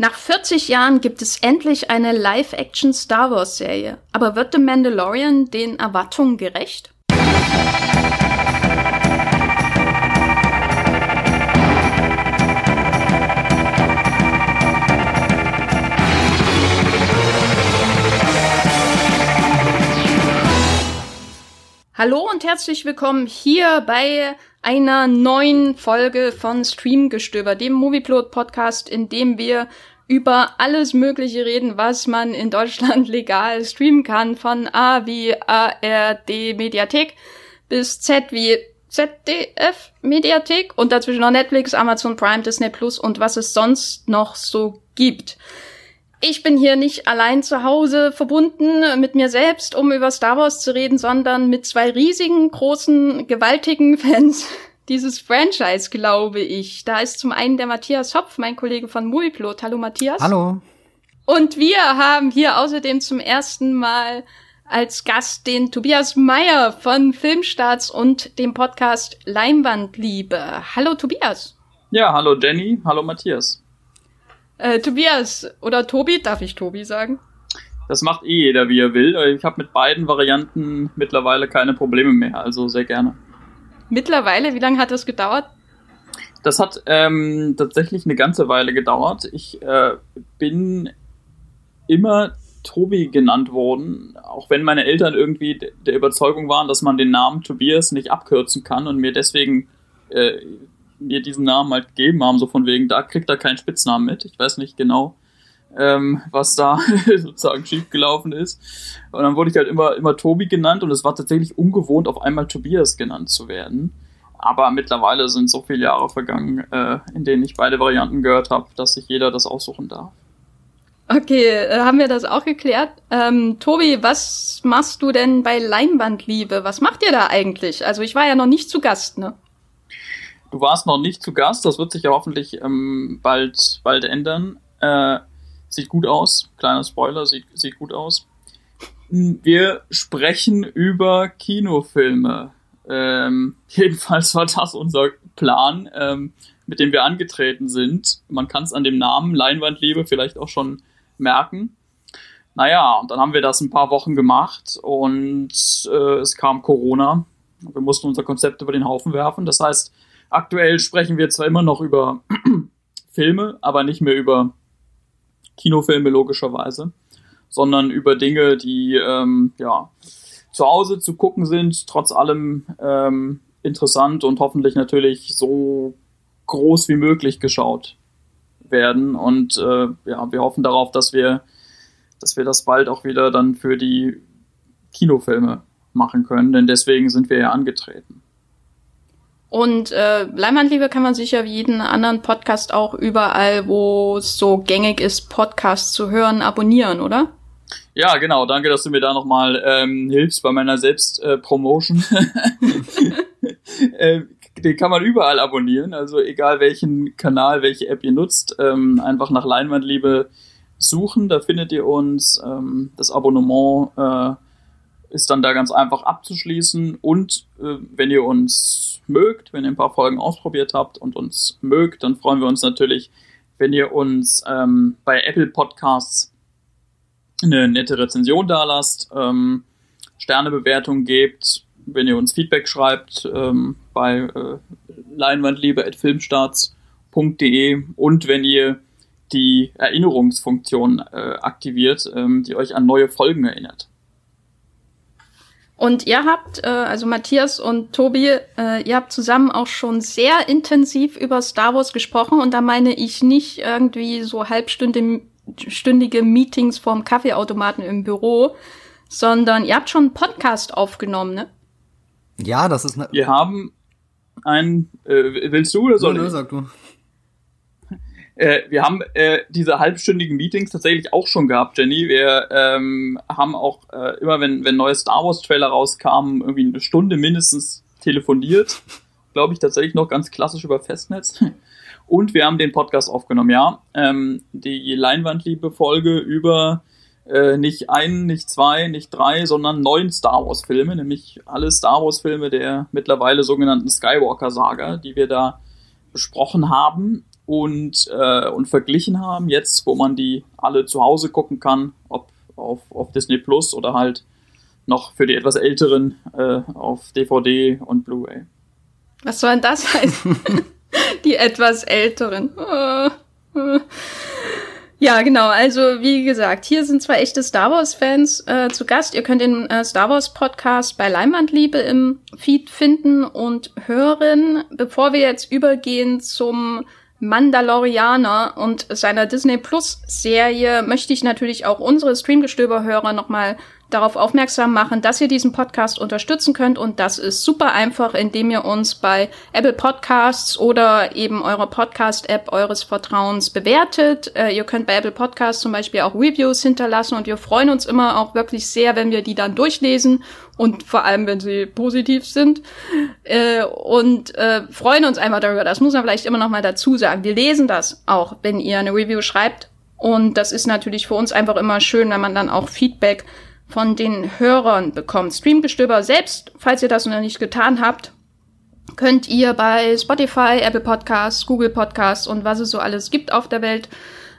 Nach 40 Jahren gibt es endlich eine Live-Action Star Wars-Serie. Aber wird The Mandalorian den Erwartungen gerecht? Hallo und herzlich willkommen hier bei einer neuen Folge von Streamgestöber, dem Movieplot Podcast, in dem wir über alles Mögliche reden, was man in Deutschland legal streamen kann, von A wie ARD Mediathek bis Z wie ZDF Mediathek und dazwischen noch Netflix, Amazon Prime, Disney Plus und was es sonst noch so gibt. Ich bin hier nicht allein zu Hause verbunden mit mir selbst, um über Star Wars zu reden, sondern mit zwei riesigen, großen, gewaltigen Fans dieses Franchise, glaube ich. Da ist zum einen der Matthias Hopf, mein Kollege von Movieplot. Hallo Matthias. Hallo. Und wir haben hier außerdem zum ersten Mal als Gast den Tobias Meyer von Filmstarts und dem Podcast Leinwandliebe. Hallo Tobias. Ja, hallo Jenny, hallo Matthias. Äh, Tobias oder Tobi, darf ich Tobi sagen? Das macht eh jeder, wie er will. Ich habe mit beiden Varianten mittlerweile keine Probleme mehr, also sehr gerne. Mittlerweile, wie lange hat das gedauert? Das hat ähm, tatsächlich eine ganze Weile gedauert. Ich äh, bin immer Tobi genannt worden, auch wenn meine Eltern irgendwie der Überzeugung waren, dass man den Namen Tobias nicht abkürzen kann und mir deswegen äh, mir diesen Namen halt gegeben haben, so von wegen, da kriegt er keinen Spitznamen mit. Ich weiß nicht genau, ähm, was da sozusagen schiefgelaufen ist. Und dann wurde ich halt immer, immer Tobi genannt und es war tatsächlich ungewohnt, auf einmal Tobias genannt zu werden. Aber mittlerweile sind so viele Jahre vergangen, äh, in denen ich beide Varianten gehört habe, dass sich jeder das aussuchen darf. Okay, äh, haben wir das auch geklärt. Ähm, Tobi, was machst du denn bei Leinwandliebe? Was macht ihr da eigentlich? Also ich war ja noch nicht zu Gast, ne? Du warst noch nicht zu Gast, das wird sich ja hoffentlich ähm, bald, bald ändern. Äh, sieht gut aus, kleiner Spoiler, sieht, sieht gut aus. Wir sprechen über Kinofilme. Ähm, jedenfalls war das unser Plan, ähm, mit dem wir angetreten sind. Man kann es an dem Namen Leinwandliebe vielleicht auch schon merken. Naja, und dann haben wir das ein paar Wochen gemacht und äh, es kam Corona. Wir mussten unser Konzept über den Haufen werfen. Das heißt, Aktuell sprechen wir zwar immer noch über Filme, aber nicht mehr über Kinofilme logischerweise, sondern über Dinge, die ähm, ja zu Hause zu gucken sind, trotz allem ähm, interessant und hoffentlich natürlich so groß wie möglich geschaut werden. Und äh, ja, wir hoffen darauf, dass wir, dass wir das bald auch wieder dann für die Kinofilme machen können, denn deswegen sind wir ja angetreten. Und äh, Leinwandliebe kann man sicher wie jeden anderen Podcast auch überall, wo es so gängig ist, Podcasts zu hören, abonnieren, oder? Ja, genau. Danke, dass du mir da nochmal ähm, hilfst bei meiner Selbstpromotion. Äh, äh, den kann man überall abonnieren, also egal welchen Kanal, welche App ihr nutzt, ähm, einfach nach Leinwandliebe suchen, da findet ihr uns. Ähm, das Abonnement äh, ist dann da ganz einfach abzuschließen und äh, wenn ihr uns mögt, wenn ihr ein paar Folgen ausprobiert habt und uns mögt, dann freuen wir uns natürlich, wenn ihr uns ähm, bei Apple Podcasts eine nette Rezension da lasst, ähm, Sternebewertung gebt, wenn ihr uns Feedback schreibt ähm, bei äh, leinwandliebe.filmstarts.de und wenn ihr die Erinnerungsfunktion äh, aktiviert, ähm, die euch an neue Folgen erinnert. Und ihr habt, äh, also Matthias und Tobi, äh, ihr habt zusammen auch schon sehr intensiv über Star Wars gesprochen. Und da meine ich nicht irgendwie so halbstündige Meetings vorm Kaffeeautomaten im Büro, sondern ihr habt schon einen Podcast aufgenommen, ne? Ja, das ist. Ne Wir haben ein. Äh, willst du oder soll ich? sag du. Äh, wir haben äh, diese halbstündigen Meetings tatsächlich auch schon gehabt, Jenny. Wir ähm, haben auch äh, immer, wenn, wenn neue Star Wars Trailer rauskamen, irgendwie eine Stunde mindestens telefoniert. Glaube ich tatsächlich noch ganz klassisch über Festnetz. Und wir haben den Podcast aufgenommen, ja. Ähm, die Leinwandliebe-Folge über äh, nicht einen, nicht zwei, nicht drei, sondern neun Star Wars-Filme, nämlich alle Star Wars-Filme der mittlerweile sogenannten Skywalker-Saga, die wir da besprochen haben. Und, äh, und verglichen haben, jetzt wo man die alle zu Hause gucken kann, ob auf, auf Disney Plus oder halt noch für die etwas älteren äh, auf DVD und Blu-ray. Was soll denn das heißen? die etwas älteren. Ja, genau. Also wie gesagt, hier sind zwei echte Star Wars-Fans äh, zu Gast. Ihr könnt den äh, Star Wars-Podcast bei Leinwandliebe im Feed finden und hören. Bevor wir jetzt übergehen zum Mandalorianer und seiner Disney Plus Serie, möchte ich natürlich auch unsere Streamgestöber-Hörer nochmal darauf aufmerksam machen, dass ihr diesen Podcast unterstützen könnt und das ist super einfach, indem ihr uns bei Apple Podcasts oder eben eurer Podcast-App eures Vertrauens bewertet. Äh, ihr könnt bei Apple Podcasts zum Beispiel auch Reviews hinterlassen und wir freuen uns immer auch wirklich sehr, wenn wir die dann durchlesen und vor allem, wenn sie positiv sind äh, und äh, freuen uns einfach darüber. Das muss man vielleicht immer noch mal dazu sagen. Wir lesen das auch, wenn ihr eine Review schreibt und das ist natürlich für uns einfach immer schön, wenn man dann auch Feedback von den Hörern bekommt. Streamgestöber selbst, falls ihr das noch nicht getan habt, könnt ihr bei Spotify, Apple Podcasts, Google Podcasts und was es so alles gibt auf der Welt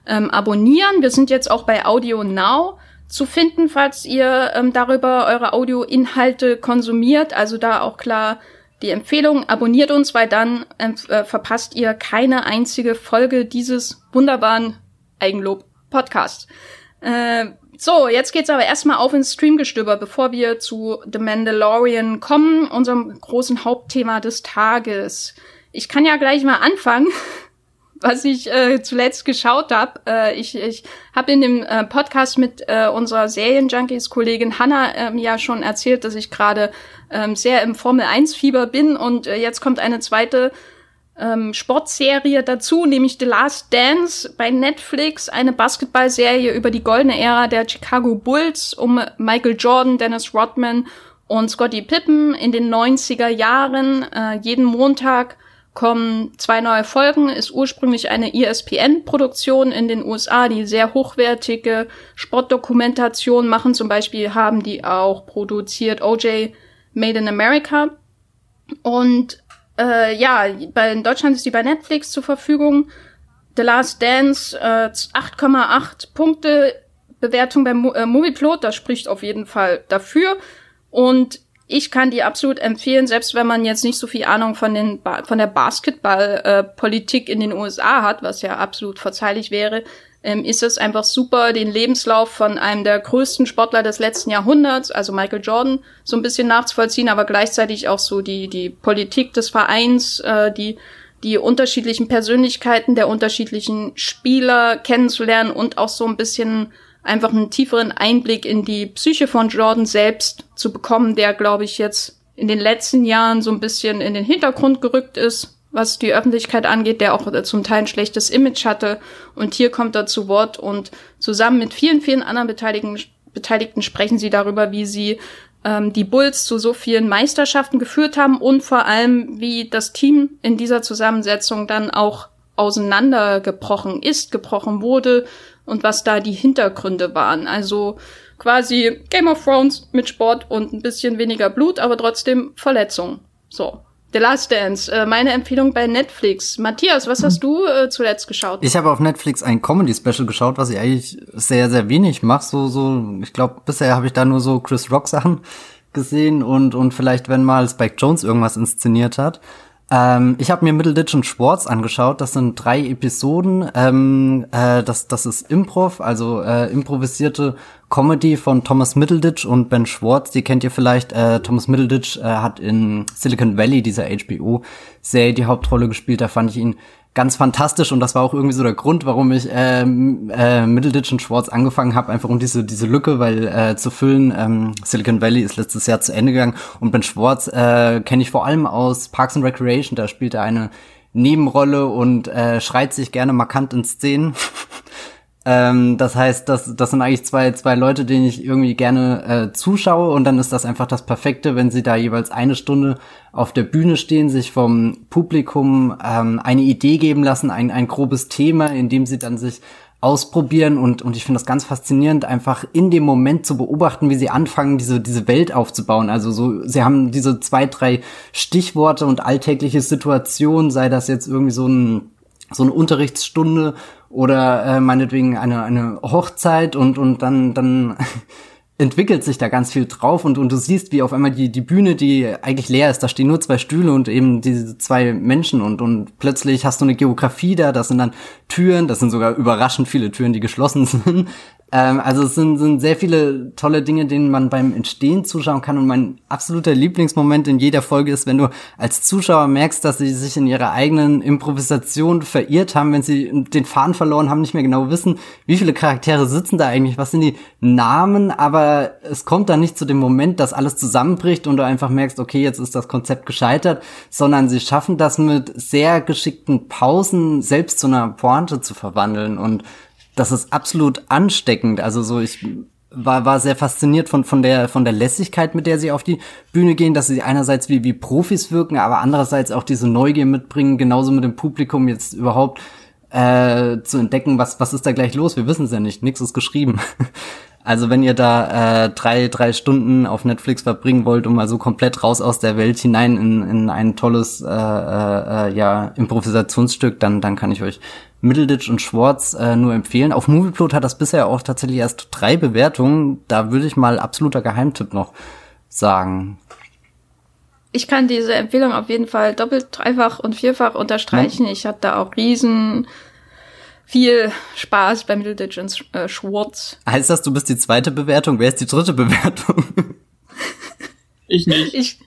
ähm, abonnieren. Wir sind jetzt auch bei Audio Now zu finden, falls ihr ähm, darüber eure Audioinhalte konsumiert. Also da auch klar die Empfehlung, abonniert uns, weil dann äh, verpasst ihr keine einzige Folge dieses wunderbaren Eigenlob-Podcasts. Äh, so, jetzt geht's aber erstmal auf ins Streamgestöber, bevor wir zu The Mandalorian kommen, unserem großen Hauptthema des Tages. Ich kann ja gleich mal anfangen, was ich äh, zuletzt geschaut habe. Äh, ich ich habe in dem äh, Podcast mit äh, unserer Serienjunkies-Kollegin Hanna ähm, ja schon erzählt, dass ich gerade ähm, sehr im Formel-1-Fieber bin und äh, jetzt kommt eine zweite ähm, Sportserie dazu, nämlich The Last Dance bei Netflix, eine Basketballserie über die goldene Ära der Chicago Bulls um Michael Jordan, Dennis Rodman und Scottie Pippen in den 90er Jahren. Äh, jeden Montag kommen zwei neue Folgen, ist ursprünglich eine ESPN-Produktion in den USA, die sehr hochwertige Sportdokumentation machen. Zum Beispiel haben die auch produziert OJ Made in America. Und äh, ja, bei, in Deutschland ist die bei Netflix zur Verfügung. The Last Dance, äh, 8,8 Punkte Bewertung beim äh, Movieplot, das spricht auf jeden Fall dafür. Und ich kann die absolut empfehlen, selbst wenn man jetzt nicht so viel Ahnung von, den ba von der Basketballpolitik äh, in den USA hat, was ja absolut verzeihlich wäre, ähm, ist es einfach super, den Lebenslauf von einem der größten Sportler des letzten Jahrhunderts, also Michael Jordan, so ein bisschen nachzuvollziehen, aber gleichzeitig auch so die, die Politik des Vereins, äh, die, die unterschiedlichen Persönlichkeiten der unterschiedlichen Spieler kennenzulernen und auch so ein bisschen einfach einen tieferen Einblick in die Psyche von Jordan selbst zu bekommen, der, glaube ich, jetzt in den letzten Jahren so ein bisschen in den Hintergrund gerückt ist, was die Öffentlichkeit angeht, der auch zum Teil ein schlechtes Image hatte. Und hier kommt er zu Wort und zusammen mit vielen, vielen anderen Beteiligten, Beteiligten sprechen sie darüber, wie sie ähm, die Bulls zu so vielen Meisterschaften geführt haben und vor allem, wie das Team in dieser Zusammensetzung dann auch auseinandergebrochen ist, gebrochen wurde und was da die Hintergründe waren. Also quasi Game of Thrones mit Sport und ein bisschen weniger Blut, aber trotzdem Verletzungen. So. The Last Dance, äh, meine Empfehlung bei Netflix. Matthias, was hast du äh, zuletzt geschaut? Ich habe auf Netflix ein Comedy-Special geschaut, was ich eigentlich sehr, sehr wenig mache. So, so, ich glaube, bisher habe ich da nur so Chris Rock Sachen gesehen und, und vielleicht, wenn mal Spike Jones irgendwas inszeniert hat. Ähm, ich habe mir Middleditch und Schwartz angeschaut. Das sind drei Episoden. Ähm, äh, das, das ist Improv, also äh, improvisierte Comedy von Thomas Middleditch und Ben Schwartz. Die kennt ihr vielleicht. Äh, Thomas Middleditch äh, hat in Silicon Valley, dieser HBO-Serie, die Hauptrolle gespielt. Da fand ich ihn ganz fantastisch und das war auch irgendwie so der Grund, warum ich ähm, äh, Middleditch und Schwartz angefangen habe, einfach um diese diese Lücke, weil äh, zu füllen. Ähm, Silicon Valley ist letztes Jahr zu Ende gegangen und Ben Schwartz äh, kenne ich vor allem aus Parks and Recreation. Da spielt er eine Nebenrolle und äh, schreit sich gerne markant in Szenen. Ähm, das heißt, das, das sind eigentlich zwei, zwei Leute, denen ich irgendwie gerne äh, zuschaue und dann ist das einfach das Perfekte, wenn sie da jeweils eine Stunde auf der Bühne stehen, sich vom Publikum ähm, eine Idee geben lassen, ein, ein grobes Thema, in dem sie dann sich ausprobieren und, und ich finde das ganz faszinierend, einfach in dem Moment zu beobachten, wie sie anfangen, diese, diese Welt aufzubauen. Also so, sie haben diese zwei, drei Stichworte und alltägliche Situationen, sei das jetzt irgendwie so ein so eine Unterrichtsstunde oder äh, meinetwegen eine, eine Hochzeit und, und dann, dann entwickelt sich da ganz viel drauf und, und du siehst, wie auf einmal die, die Bühne, die eigentlich leer ist, da stehen nur zwei Stühle und eben diese zwei Menschen und, und plötzlich hast du eine Geografie da, das sind dann Türen, das sind sogar überraschend viele Türen, die geschlossen sind. Ähm, also es sind, sind sehr viele tolle Dinge, denen man beim Entstehen zuschauen kann. Und mein absoluter Lieblingsmoment in jeder Folge ist, wenn du als Zuschauer merkst, dass sie sich in ihrer eigenen Improvisation verirrt haben, wenn sie den Faden verloren haben, nicht mehr genau wissen, wie viele Charaktere sitzen da eigentlich, was sind die Namen, aber es kommt dann nicht zu dem Moment, dass alles zusammenbricht und du einfach merkst, okay, jetzt ist das Konzept gescheitert, sondern sie schaffen das mit sehr geschickten Pausen selbst zu einer Pointe zu verwandeln und das ist absolut ansteckend. Also so, ich war, war sehr fasziniert von, von der, von der Lässigkeit, mit der sie auf die Bühne gehen, dass sie einerseits wie, wie Profis wirken, aber andererseits auch diese Neugier mitbringen, genauso mit dem Publikum jetzt überhaupt äh, zu entdecken, was, was ist da gleich los? Wir wissen es ja nicht, nichts ist geschrieben. Also wenn ihr da äh, drei, drei Stunden auf Netflix verbringen wollt, um mal so komplett raus aus der Welt hinein in, in ein tolles äh, äh, äh ja, Improvisationsstück, dann, dann kann ich euch Middleditch und Schwartz äh, nur empfehlen. Auf Movieplot hat das bisher auch tatsächlich erst drei Bewertungen. Da würde ich mal absoluter Geheimtipp noch sagen. Ich kann diese Empfehlung auf jeden Fall doppelt, dreifach und vierfach unterstreichen. Ja. Ich hatte da auch riesen viel Spaß bei Middleditch und äh, Schwartz. Heißt das, du bist die zweite Bewertung? Wer ist die dritte Bewertung? Ich nicht. Ich,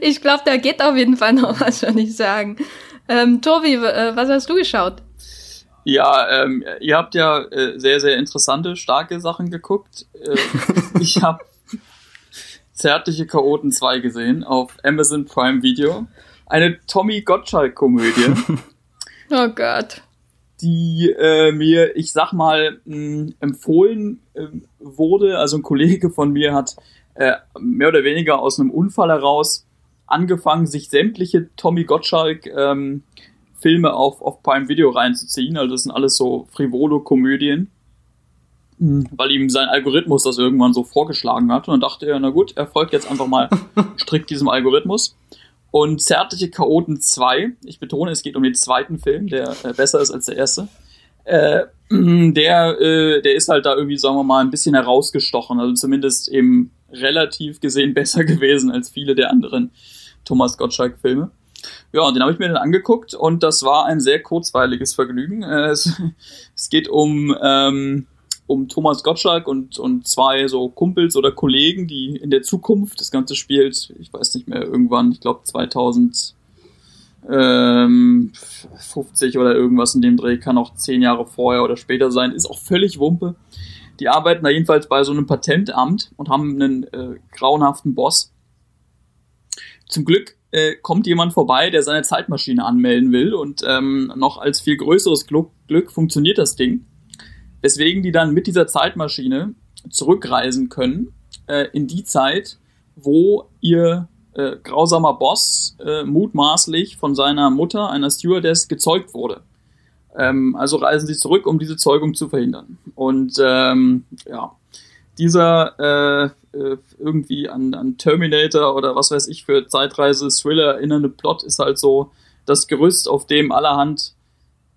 ich glaube, da geht auf jeden Fall noch was, würde ich sagen. Ähm, Tobi, äh, was hast du geschaut? Ja, ähm, ihr habt ja äh, sehr, sehr interessante, starke Sachen geguckt. Äh, ich habe Zärtliche Chaoten 2 gesehen auf Amazon Prime Video. Eine Tommy Gottschalk-Komödie. oh Gott. Die äh, mir, ich sag mal, mh, empfohlen äh, wurde. Also ein Kollege von mir hat äh, mehr oder weniger aus einem Unfall heraus angefangen, sich sämtliche Tommy Gottschalk ähm, Filme auf, auf Prime Video reinzuziehen. Also das sind alles so Frivolo-Komödien. Mhm. Weil ihm sein Algorithmus das irgendwann so vorgeschlagen hat. Und dann dachte er, na gut, er folgt jetzt einfach mal strikt diesem Algorithmus. Und Zärtliche Chaoten 2, ich betone, es geht um den zweiten Film, der äh, besser ist als der erste. Äh, der, äh, der ist halt da irgendwie, sagen wir mal, ein bisschen herausgestochen. Also zumindest eben relativ gesehen besser gewesen als viele der anderen Thomas Gottschalk-Filme. Ja, und den habe ich mir dann angeguckt und das war ein sehr kurzweiliges Vergnügen. Äh, es, es geht um, ähm, um Thomas Gottschalk und, und zwei so Kumpels oder Kollegen, die in der Zukunft, das Ganze spielt, ich weiß nicht mehr, irgendwann, ich glaube 2050 oder irgendwas in dem Dreh, kann auch zehn Jahre vorher oder später sein, ist auch völlig Wumpe. Die arbeiten da jedenfalls bei so einem Patentamt und haben einen äh, grauenhaften Boss. Zum Glück äh, kommt jemand vorbei, der seine Zeitmaschine anmelden will und ähm, noch als viel größeres Glück, Glück funktioniert das Ding. Weswegen die dann mit dieser Zeitmaschine zurückreisen können äh, in die Zeit, wo ihr äh, grausamer Boss äh, mutmaßlich von seiner Mutter, einer Stewardess, gezeugt wurde. Ähm, also reisen sie zurück, um diese Zeugung zu verhindern. Und ähm, ja, dieser äh, äh, irgendwie an, an Terminator oder was weiß ich für Zeitreise-Thriller erinnernde Plot ist halt so das Gerüst, auf dem allerhand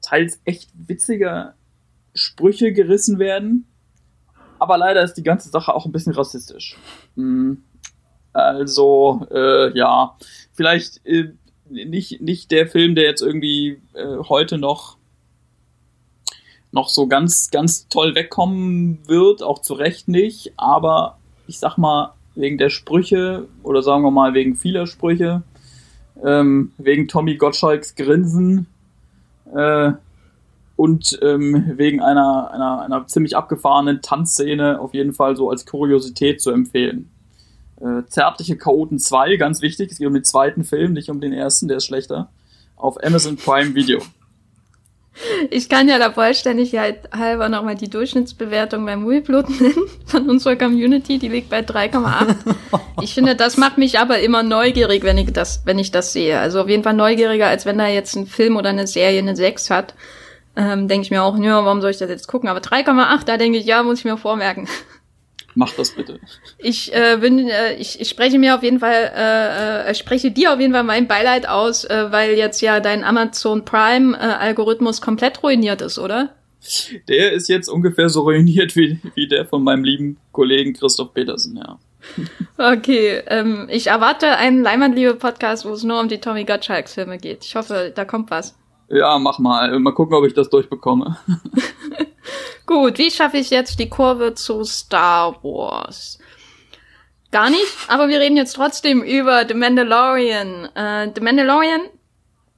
teils echt witziger Sprüche gerissen werden. Aber leider ist die ganze Sache auch ein bisschen rassistisch. Mhm. Also, äh, ja, vielleicht äh, nicht, nicht der Film, der jetzt irgendwie äh, heute noch noch so ganz, ganz toll wegkommen wird, auch zu Recht nicht, aber ich sag mal, wegen der Sprüche oder sagen wir mal wegen vieler Sprüche, ähm, wegen Tommy Gottschalks Grinsen äh, und ähm, wegen einer, einer, einer ziemlich abgefahrenen Tanzszene auf jeden Fall so als Kuriosität zu empfehlen. Äh, Zärtliche Chaoten 2, ganz wichtig, es geht um den zweiten Film, nicht um den ersten, der ist schlechter, auf Amazon Prime Video. Ich kann ja der Vollständigkeit halber nochmal die Durchschnittsbewertung beim Moviepilot nennen von unserer Community. Die liegt bei 3,8. Ich finde, das macht mich aber immer neugierig, wenn ich das, wenn ich das sehe. Also auf jeden Fall neugieriger, als wenn da jetzt ein Film oder eine Serie eine 6 hat. Ähm, denke ich mir auch, ja, warum soll ich das jetzt gucken? Aber 3,8, da denke ich, ja, muss ich mir vormerken. Mach das bitte. Ich äh, bin, äh, ich, ich spreche mir auf jeden Fall, äh, äh, spreche dir auf jeden Fall mein Beileid aus, äh, weil jetzt ja dein Amazon Prime äh, Algorithmus komplett ruiniert ist, oder? Der ist jetzt ungefähr so ruiniert wie, wie der von meinem lieben Kollegen Christoph Petersen, ja. Okay, ähm, ich erwarte einen Leinwandliebe-Podcast, wo es nur um die Tommy Gottschalk-Filme geht. Ich hoffe, da kommt was. Ja, mach mal. Mal gucken, ob ich das durchbekomme. Gut, wie schaffe ich jetzt die Kurve zu Star Wars? Gar nicht, aber wir reden jetzt trotzdem über The Mandalorian. Äh, The Mandalorian,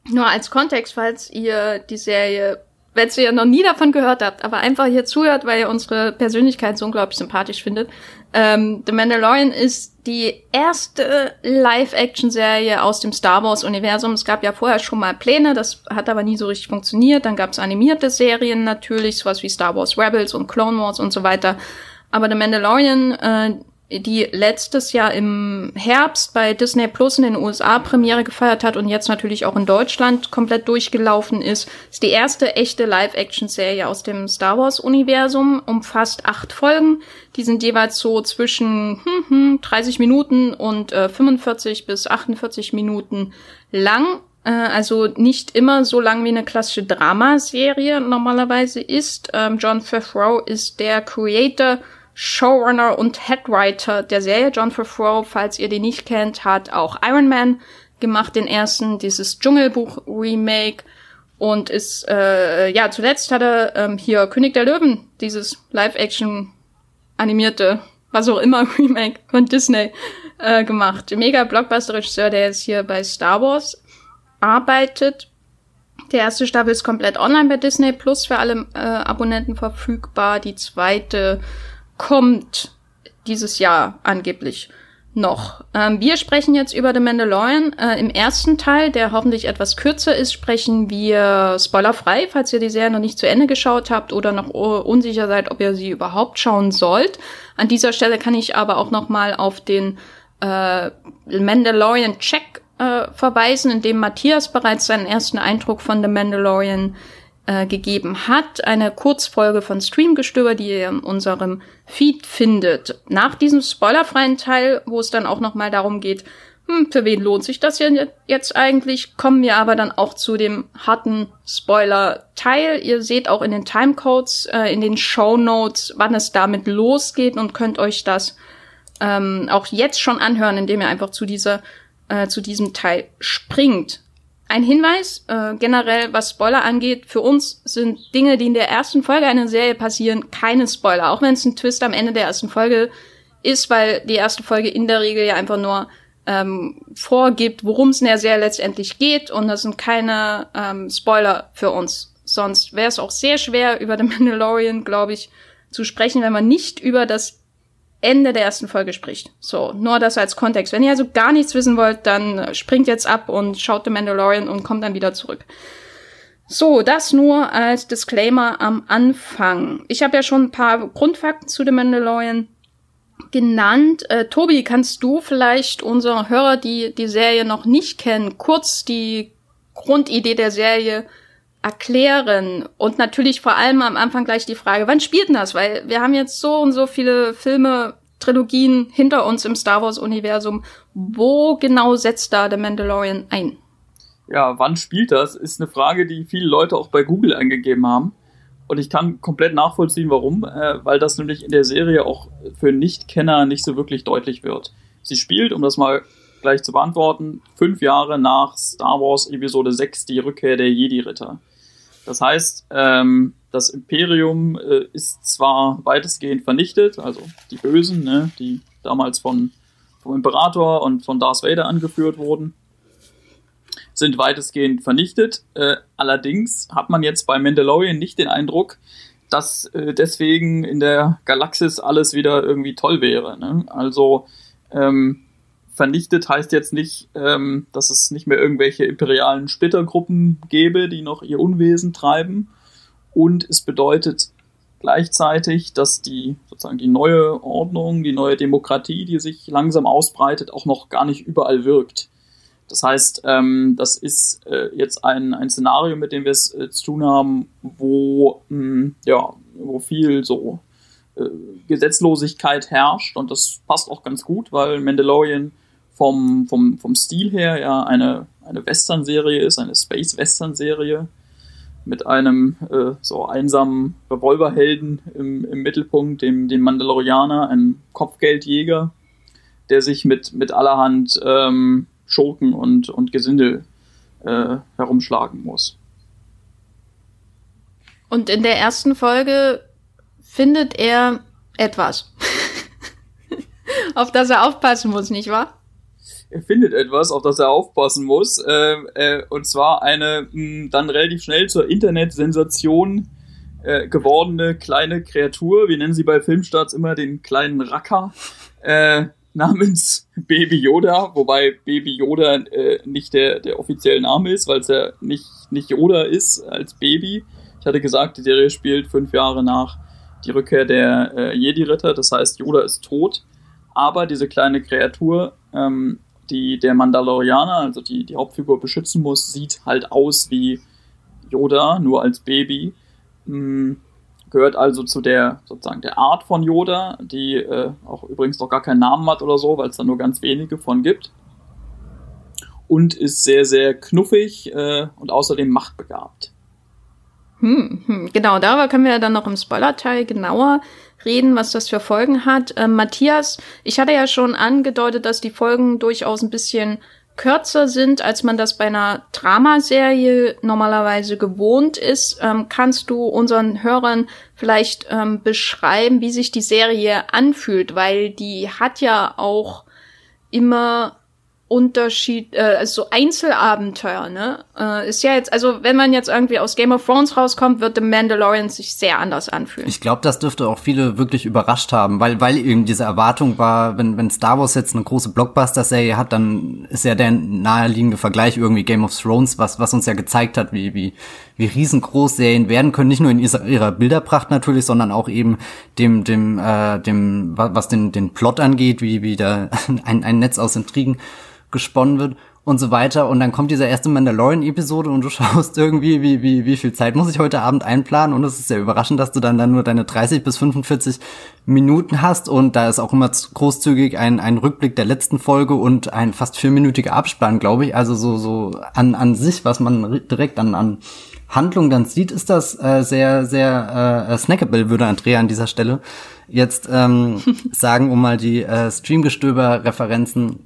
nur als Kontext, falls ihr die Serie, wenn ihr noch nie davon gehört habt, aber einfach hier zuhört, weil ihr unsere Persönlichkeit so unglaublich sympathisch findet. Ähm, The Mandalorian ist die erste Live-Action-Serie aus dem Star Wars-Universum. Es gab ja vorher schon mal Pläne, das hat aber nie so richtig funktioniert. Dann gab es animierte Serien natürlich, sowas wie Star Wars Rebels und Clone Wars und so weiter. Aber The Mandalorian, äh, die letztes Jahr im Herbst bei Disney Plus in den USA Premiere gefeiert hat und jetzt natürlich auch in Deutschland komplett durchgelaufen ist, ist die erste echte Live-Action-Serie aus dem Star Wars-Universum, umfasst acht Folgen. Die sind jeweils so zwischen hm, hm, 30 Minuten und äh, 45 bis 48 Minuten lang. Äh, also nicht immer so lang wie eine klassische Dramaserie normalerweise ist. Ähm, John Favreau ist der Creator Showrunner und Headwriter der Serie. John Favreau, falls ihr den nicht kennt, hat auch Iron Man gemacht, den ersten, dieses Dschungelbuch-Remake. Und ist, äh, ja, zuletzt hat er ähm, hier König der Löwen, dieses Live-Action animierte, was auch immer, Remake von Disney äh, gemacht. Mega Blockbuster-Regisseur, der jetzt hier bei Star Wars arbeitet. Die erste Staffel ist komplett online bei Disney Plus für alle äh, Abonnenten verfügbar. Die zweite kommt dieses Jahr angeblich noch. Ähm, wir sprechen jetzt über The Mandalorian. Äh, Im ersten Teil, der hoffentlich etwas kürzer ist, sprechen wir spoilerfrei, falls ihr die Serie noch nicht zu Ende geschaut habt oder noch unsicher seid, ob ihr sie überhaupt schauen sollt. An dieser Stelle kann ich aber auch noch mal auf den äh, Mandalorian Check äh, verweisen, in dem Matthias bereits seinen ersten Eindruck von The Mandalorian äh, gegeben hat. Eine Kurzfolge von Streamgestöber, die ihr in unserem Feed findet. Nach diesem spoilerfreien Teil, wo es dann auch nochmal darum geht, hm, für wen lohnt sich das jetzt eigentlich, kommen wir aber dann auch zu dem harten Spoiler-Teil. Ihr seht auch in den Timecodes, äh, in den Show Notes, wann es damit losgeht und könnt euch das ähm, auch jetzt schon anhören, indem ihr einfach zu dieser äh, zu diesem Teil springt. Ein Hinweis, äh, generell was Spoiler angeht, für uns sind Dinge, die in der ersten Folge einer Serie passieren, keine Spoiler. Auch wenn es ein Twist am Ende der ersten Folge ist, weil die erste Folge in der Regel ja einfach nur ähm, vorgibt, worum es in der Serie letztendlich geht. Und das sind keine ähm, Spoiler für uns. Sonst wäre es auch sehr schwer, über The Mandalorian, glaube ich, zu sprechen, wenn man nicht über das Ende der ersten Folge spricht. So, nur das als Kontext. Wenn ihr also gar nichts wissen wollt, dann springt jetzt ab und schaut The Mandalorian und kommt dann wieder zurück. So, das nur als Disclaimer am Anfang. Ich habe ja schon ein paar Grundfakten zu The Mandalorian genannt. Äh, Tobi, kannst du vielleicht unsere Hörer, die die Serie noch nicht kennen, kurz die Grundidee der Serie erklären und natürlich vor allem am Anfang gleich die Frage, wann spielt denn das? Weil wir haben jetzt so und so viele Filme, Trilogien hinter uns im Star Wars Universum. Wo genau setzt da The Mandalorian ein? Ja, wann spielt das? Ist eine Frage, die viele Leute auch bei Google eingegeben haben. Und ich kann komplett nachvollziehen, warum, äh, weil das nämlich in der Serie auch für Nichtkenner nicht so wirklich deutlich wird. Sie spielt, um das mal gleich zu beantworten, fünf Jahre nach Star Wars Episode 6, die Rückkehr der Jedi-Ritter. Das heißt, ähm, das Imperium äh, ist zwar weitestgehend vernichtet, also die Bösen, ne, die damals von, vom Imperator und von Darth Vader angeführt wurden, sind weitestgehend vernichtet. Äh, allerdings hat man jetzt bei Mandalorian nicht den Eindruck, dass äh, deswegen in der Galaxis alles wieder irgendwie toll wäre. Ne? Also ähm, vernichtet heißt jetzt nicht, ähm, dass es nicht mehr irgendwelche imperialen Splittergruppen gäbe, die noch ihr Unwesen treiben. Und es bedeutet gleichzeitig, dass die sozusagen die neue Ordnung, die neue Demokratie, die sich langsam ausbreitet, auch noch gar nicht überall wirkt. Das heißt, ähm, das ist äh, jetzt ein, ein Szenario, mit dem wir es äh, zu tun haben, wo, mh, hm, ja, wo viel so äh, Gesetzlosigkeit herrscht und das passt auch ganz gut, weil Mandalorian vom, vom, vom Stil her ja eine, eine Western-Serie ist, eine Space-Western-Serie mit einem äh, so einsamen Revolverhelden im, im Mittelpunkt, dem, dem Mandalorianer, einem Kopfgeldjäger, der sich mit, mit allerhand ähm, Schurken und, und Gesindel äh, herumschlagen muss. Und in der ersten Folge findet er etwas, auf das er aufpassen muss, nicht wahr? Er findet etwas, auf das er aufpassen muss, äh, äh, und zwar eine mh, dann relativ schnell zur Internetsensation äh, gewordene kleine Kreatur. Wir nennen sie bei Filmstarts immer den kleinen Racker. Äh, namens Baby Yoda, wobei Baby Yoda äh, nicht der, der offizielle Name ist, weil es ja nicht, nicht Yoda ist als Baby. Ich hatte gesagt, die Serie spielt fünf Jahre nach die Rückkehr der äh, Jedi-Ritter, das heißt, Yoda ist tot. Aber diese kleine Kreatur, ähm, die der Mandalorianer, also die, die Hauptfigur beschützen muss, sieht halt aus wie Yoda, nur als Baby. Mhm gehört also zu der sozusagen der Art von Yoda, die äh, auch übrigens noch gar keinen Namen hat oder so, weil es da nur ganz wenige von gibt. Und ist sehr, sehr knuffig äh, und außerdem machtbegabt. Hm, hm, genau, darüber können wir dann noch im Spoiler-Teil genauer reden, was das für Folgen hat. Ähm, Matthias, ich hatte ja schon angedeutet, dass die Folgen durchaus ein bisschen kürzer sind, als man das bei einer Dramaserie normalerweise gewohnt ist. Ähm, kannst du unseren Hörern vielleicht ähm, beschreiben, wie sich die Serie anfühlt? Weil die hat ja auch immer Unterschied, äh, also Einzelabenteuer, ne? Äh, ist ja jetzt, also wenn man jetzt irgendwie aus Game of Thrones rauskommt, wird The Mandalorian sich sehr anders anfühlen. Ich glaube, das dürfte auch viele wirklich überrascht haben, weil, weil eben diese Erwartung war, wenn, wenn Star Wars jetzt eine große Blockbuster-Serie hat, dann ist ja der naheliegende Vergleich irgendwie Game of Thrones, was, was uns ja gezeigt hat, wie, wie, wie riesengroß Serien werden können, nicht nur in ihrer Bilderpracht natürlich, sondern auch eben dem, dem, äh, dem, was den, den Plot angeht, wie, wie da ein, ein Netz aus Intrigen gesponnen wird und so weiter. Und dann kommt diese erste Mandalorian-Episode und du schaust irgendwie, wie, wie, wie viel Zeit muss ich heute Abend einplanen. Und es ist sehr überraschend, dass du dann, dann nur deine 30 bis 45 Minuten hast. Und da ist auch immer großzügig ein, ein Rückblick der letzten Folge und ein fast vierminütiger Abspann, glaube ich. Also so, so an, an sich, was man direkt an, an Handlung dann sieht, ist das äh, sehr, sehr äh, snackable, würde Andrea an dieser Stelle jetzt ähm, sagen, um mal die äh, Streamgestöber-Referenzen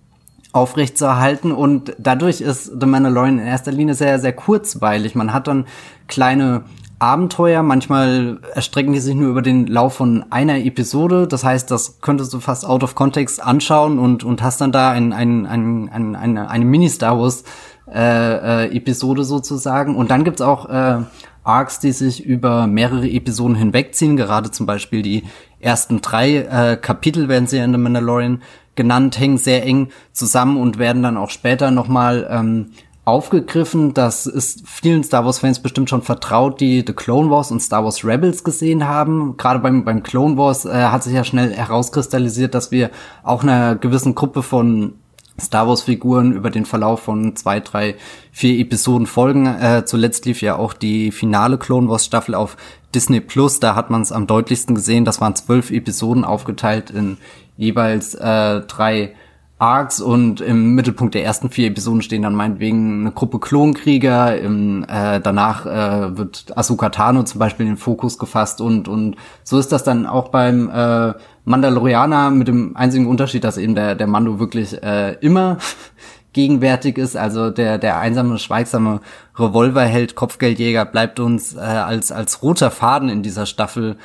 aufrechtzuerhalten und dadurch ist The Mandalorian in erster Linie sehr, sehr kurzweilig. Man hat dann kleine Abenteuer, manchmal erstrecken die sich nur über den Lauf von einer Episode. Das heißt, das könntest du fast out of context anschauen und, und hast dann da ein, ein, ein, ein, eine, eine Mini-Star Wars äh, äh, Episode sozusagen. Und dann gibt's auch äh, Arcs, die sich über mehrere Episoden hinwegziehen. Gerade zum Beispiel die ersten drei äh, Kapitel werden sie in The Mandalorian genannt, hängen sehr eng zusammen und werden dann auch später nochmal ähm, aufgegriffen. Das ist vielen Star Wars-Fans bestimmt schon vertraut, die The Clone Wars und Star Wars Rebels gesehen haben. Gerade beim, beim Clone Wars äh, hat sich ja schnell herauskristallisiert, dass wir auch einer gewissen Gruppe von Star Wars-Figuren über den Verlauf von zwei, drei, vier Episoden folgen. Äh, zuletzt lief ja auch die finale Clone Wars-Staffel auf Disney Plus. Da hat man es am deutlichsten gesehen. Das waren zwölf Episoden aufgeteilt in jeweils äh, drei Arcs und im Mittelpunkt der ersten vier Episoden stehen dann meinetwegen eine Gruppe Klonkrieger. Im, äh, danach äh, wird Ahsoka Tano zum Beispiel in den Fokus gefasst und und so ist das dann auch beim äh, Mandalorianer mit dem einzigen Unterschied, dass eben der der Mando wirklich äh, immer gegenwärtig ist. Also der der einsame, schweigsame Revolverheld, Kopfgeldjäger bleibt uns äh, als als roter Faden in dieser Staffel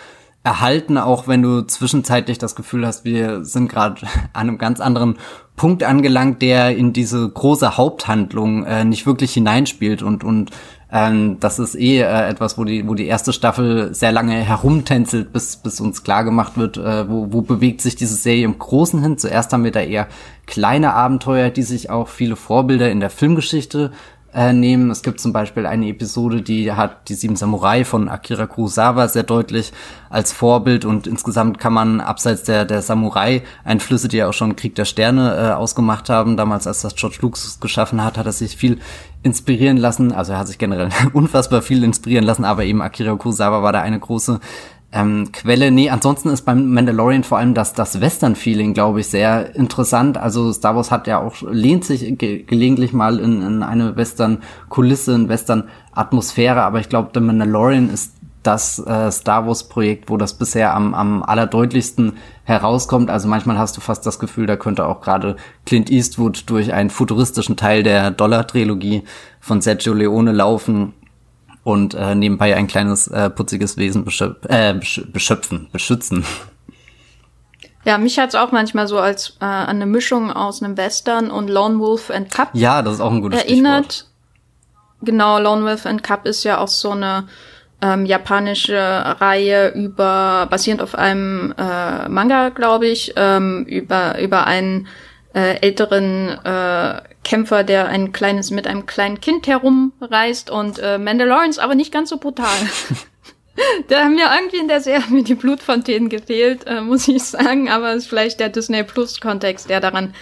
erhalten, auch wenn du zwischenzeitlich das Gefühl hast, wir sind gerade an einem ganz anderen Punkt angelangt, der in diese große Haupthandlung äh, nicht wirklich hineinspielt und und ähm, das ist eh äh, etwas, wo die wo die erste Staffel sehr lange herumtänzelt, bis bis uns klar gemacht wird, äh, wo wo bewegt sich diese Serie im Großen hin. Zuerst haben wir da eher kleine Abenteuer, die sich auch viele Vorbilder in der Filmgeschichte äh, nehmen. Es gibt zum Beispiel eine Episode, die hat die Sieben Samurai von Akira Kurosawa sehr deutlich als Vorbild und insgesamt kann man abseits der, der Samurai-Einflüsse, die ja auch schon Krieg der Sterne äh, ausgemacht haben, damals als das George Lucas geschaffen hat, hat er sich viel inspirieren lassen. Also er hat sich generell unfassbar viel inspirieren lassen, aber eben Akira Kurosawa war da eine große ähm, Quelle. Nee, ansonsten ist beim Mandalorian vor allem das, das Western-Feeling, glaube ich, sehr interessant. Also Star Wars hat ja auch, lehnt sich ge gelegentlich mal in, in eine Western-Kulisse, in Western-Atmosphäre, aber ich glaube, The Mandalorian ist das äh, Star Wars-Projekt, wo das bisher am, am allerdeutlichsten herauskommt. Also manchmal hast du fast das Gefühl, da könnte auch gerade Clint Eastwood durch einen futuristischen Teil der Dollar-Trilogie von Sergio Leone laufen und äh, nebenbei ein kleines äh, putziges Wesen beschöp äh, beschöpfen, beschützen. Ja, mich hat's auch manchmal so als äh, eine Mischung aus einem Western und Lone Wolf and Cup. Ja, das ist auch ein gutes erinnert. Stichwort. Genau, Lone Wolf and Cup ist ja auch so eine ähm, japanische Reihe über basierend auf einem äh, Manga, glaube ich, ähm, über über einen äh, älteren äh, Kämpfer, der ein kleines mit einem kleinen Kind herumreist und äh, Mandalorians aber nicht ganz so brutal. da haben mir irgendwie in der Serie mir die Blutfontänen gefehlt, äh, muss ich sagen, aber es ist vielleicht der Disney Plus Kontext, der daran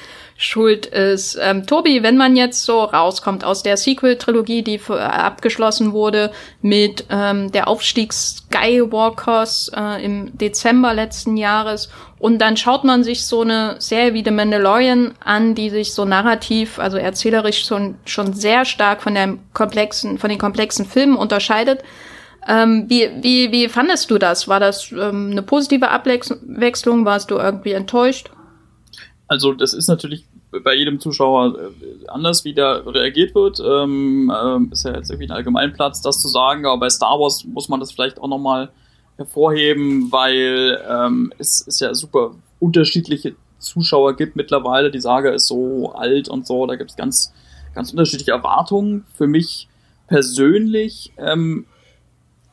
schuld ist. Ähm, Tobi, wenn man jetzt so rauskommt aus der Sequel-Trilogie, die äh, abgeschlossen wurde mit ähm, der Aufstieg Skywalkers äh, im Dezember letzten Jahres und dann schaut man sich so eine Serie wie The Mandalorian an, die sich so narrativ, also erzählerisch schon, schon sehr stark von der komplexen, von den komplexen Filmen unterscheidet. Ähm, wie, wie, wie fandest du das? War das ähm, eine positive Abwechslung? Warst du irgendwie enttäuscht? Also das ist natürlich bei jedem Zuschauer äh, anders, wie da reagiert wird. Ähm, äh, ist ja jetzt irgendwie ein Allgemeinplatz, das zu sagen, aber bei Star Wars muss man das vielleicht auch nochmal hervorheben, weil ähm, es ist ja super unterschiedliche Zuschauer gibt mittlerweile. Die Saga ist so alt und so, da gibt es ganz, ganz unterschiedliche Erwartungen. Für mich persönlich ähm,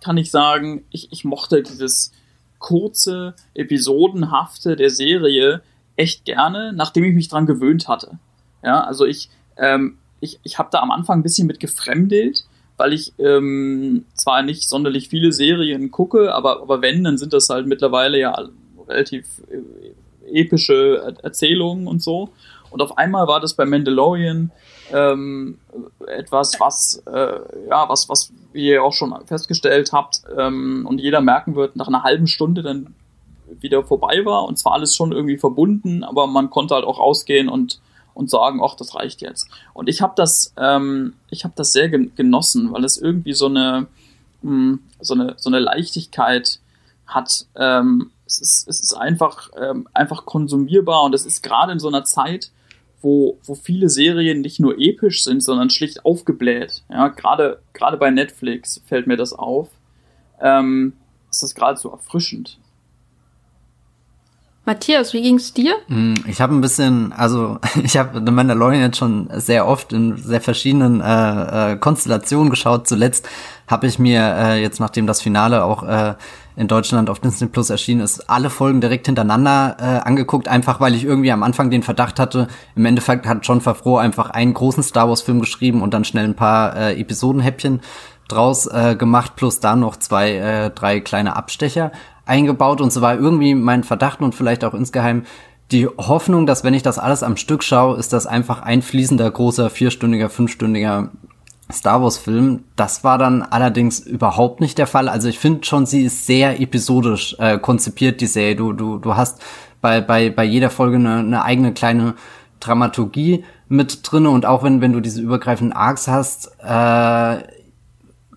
kann ich sagen, ich, ich mochte dieses kurze, episodenhafte der Serie, echt gerne, nachdem ich mich dran gewöhnt hatte. Ja, also ich, ähm, ich, ich habe da am Anfang ein bisschen mit gefremdelt, weil ich ähm, zwar nicht sonderlich viele Serien gucke, aber, aber wenn, dann sind das halt mittlerweile ja relativ äh, epische Erzählungen und so. Und auf einmal war das bei Mandalorian ähm, etwas, was, äh, ja, was, was ihr auch schon festgestellt habt ähm, und jeder merken wird, nach einer halben Stunde dann wieder vorbei war und zwar alles schon irgendwie verbunden, aber man konnte halt auch rausgehen und und sagen, ach, das reicht jetzt. Und ich habe das, ähm, ich das sehr genossen, weil es irgendwie so eine, mh, hm, so eine, so eine Leichtigkeit hat. Ähm, es ist, es ist einfach, ähm, einfach konsumierbar und es ist gerade in so einer Zeit, wo, wo viele Serien nicht nur episch sind, sondern schlicht aufgebläht. Ja, gerade, gerade bei Netflix fällt mir das auf. Ähm, ist das geradezu erfrischend. Matthias, wie ging's dir? Hm, ich habe ein bisschen, also ich habe The Mandalorian jetzt schon sehr oft in sehr verschiedenen äh, äh, Konstellationen geschaut. Zuletzt habe ich mir äh, jetzt, nachdem das Finale auch äh, in Deutschland auf Disney Plus erschienen ist, alle Folgen direkt hintereinander äh, angeguckt, einfach weil ich irgendwie am Anfang den Verdacht hatte, im Endeffekt hat John Favreau einfach einen großen Star Wars Film geschrieben und dann schnell ein paar äh, Episodenhäppchen draus äh, gemacht, plus da noch zwei, äh, drei kleine Abstecher eingebaut und so war irgendwie mein Verdacht und vielleicht auch insgeheim die Hoffnung, dass wenn ich das alles am Stück schaue, ist das einfach ein fließender, großer, vierstündiger, fünfstündiger Star Wars Film. Das war dann allerdings überhaupt nicht der Fall. Also ich finde schon, sie ist sehr episodisch äh, konzipiert, die Serie. Du, du, du hast bei, bei, bei jeder Folge eine, eine eigene kleine Dramaturgie mit drinne und auch wenn, wenn du diese übergreifenden Arcs hast, äh,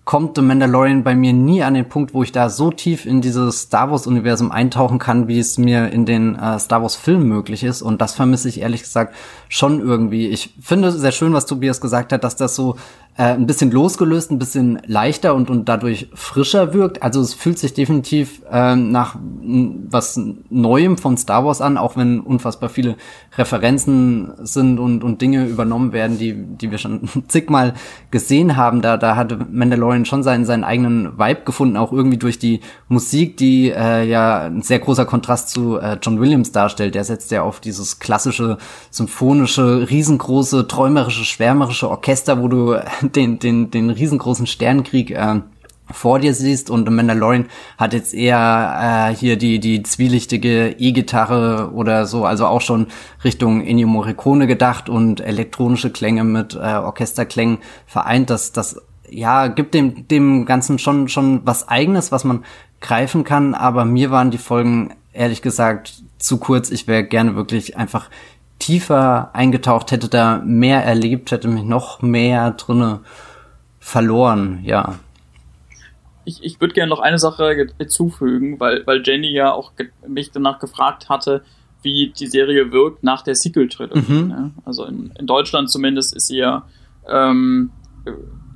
kommt The Mandalorian bei mir nie an den Punkt, wo ich da so tief in dieses Star Wars-Universum eintauchen kann, wie es mir in den äh, Star Wars-Filmen möglich ist. Und das vermisse ich ehrlich gesagt schon irgendwie. Ich finde sehr schön, was Tobias gesagt hat, dass das so äh, ein bisschen losgelöst, ein bisschen leichter und, und dadurch frischer wirkt. Also es fühlt sich definitiv äh, nach was Neuem von Star Wars an, auch wenn unfassbar viele Referenzen sind und, und Dinge übernommen werden, die, die wir schon zigmal gesehen haben. Da, da hatte Mandalorian schon seinen, seinen eigenen Vibe gefunden, auch irgendwie durch die Musik, die äh, ja ein sehr großer Kontrast zu äh, John Williams darstellt. Der setzt ja auf dieses klassische, symphonische, riesengroße, träumerische, schwärmerische Orchester, wo du den, den, den riesengroßen Sternkrieg äh, vor dir siehst und Mandalorian hat jetzt eher äh, hier die die zwielichtige E-Gitarre oder so, also auch schon Richtung Ennio Morricone gedacht und elektronische Klänge mit äh, Orchesterklängen vereint. Das das ja gibt dem dem ganzen schon schon was eigenes, was man greifen kann, aber mir waren die Folgen ehrlich gesagt zu kurz. Ich wäre gerne wirklich einfach tiefer eingetaucht, hätte da mehr erlebt, hätte mich noch mehr drinne verloren, ja. Ich, ich würde gerne noch eine Sache hinzufügen, weil, weil Jenny ja auch mich danach gefragt hatte, wie die Serie wirkt nach der Sequel-Trilogie. Mhm. Ne? Also in, in Deutschland zumindest ist sie ja, ähm,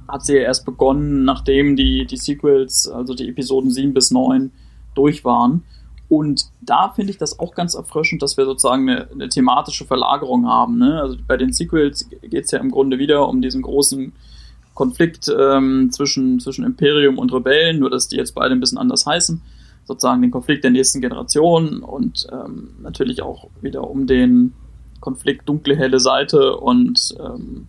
hat sie ja erst begonnen, nachdem die, die Sequels, also die Episoden 7 bis 9 durch waren. Und da finde ich das auch ganz erfrischend, dass wir sozusagen eine, eine thematische Verlagerung haben. Ne? Also bei den Sequels geht es ja im Grunde wieder um diesen großen Konflikt ähm, zwischen, zwischen Imperium und Rebellen, nur dass die jetzt beide ein bisschen anders heißen. Sozusagen den Konflikt der nächsten Generation und ähm, natürlich auch wieder um den Konflikt dunkle, helle Seite und ähm,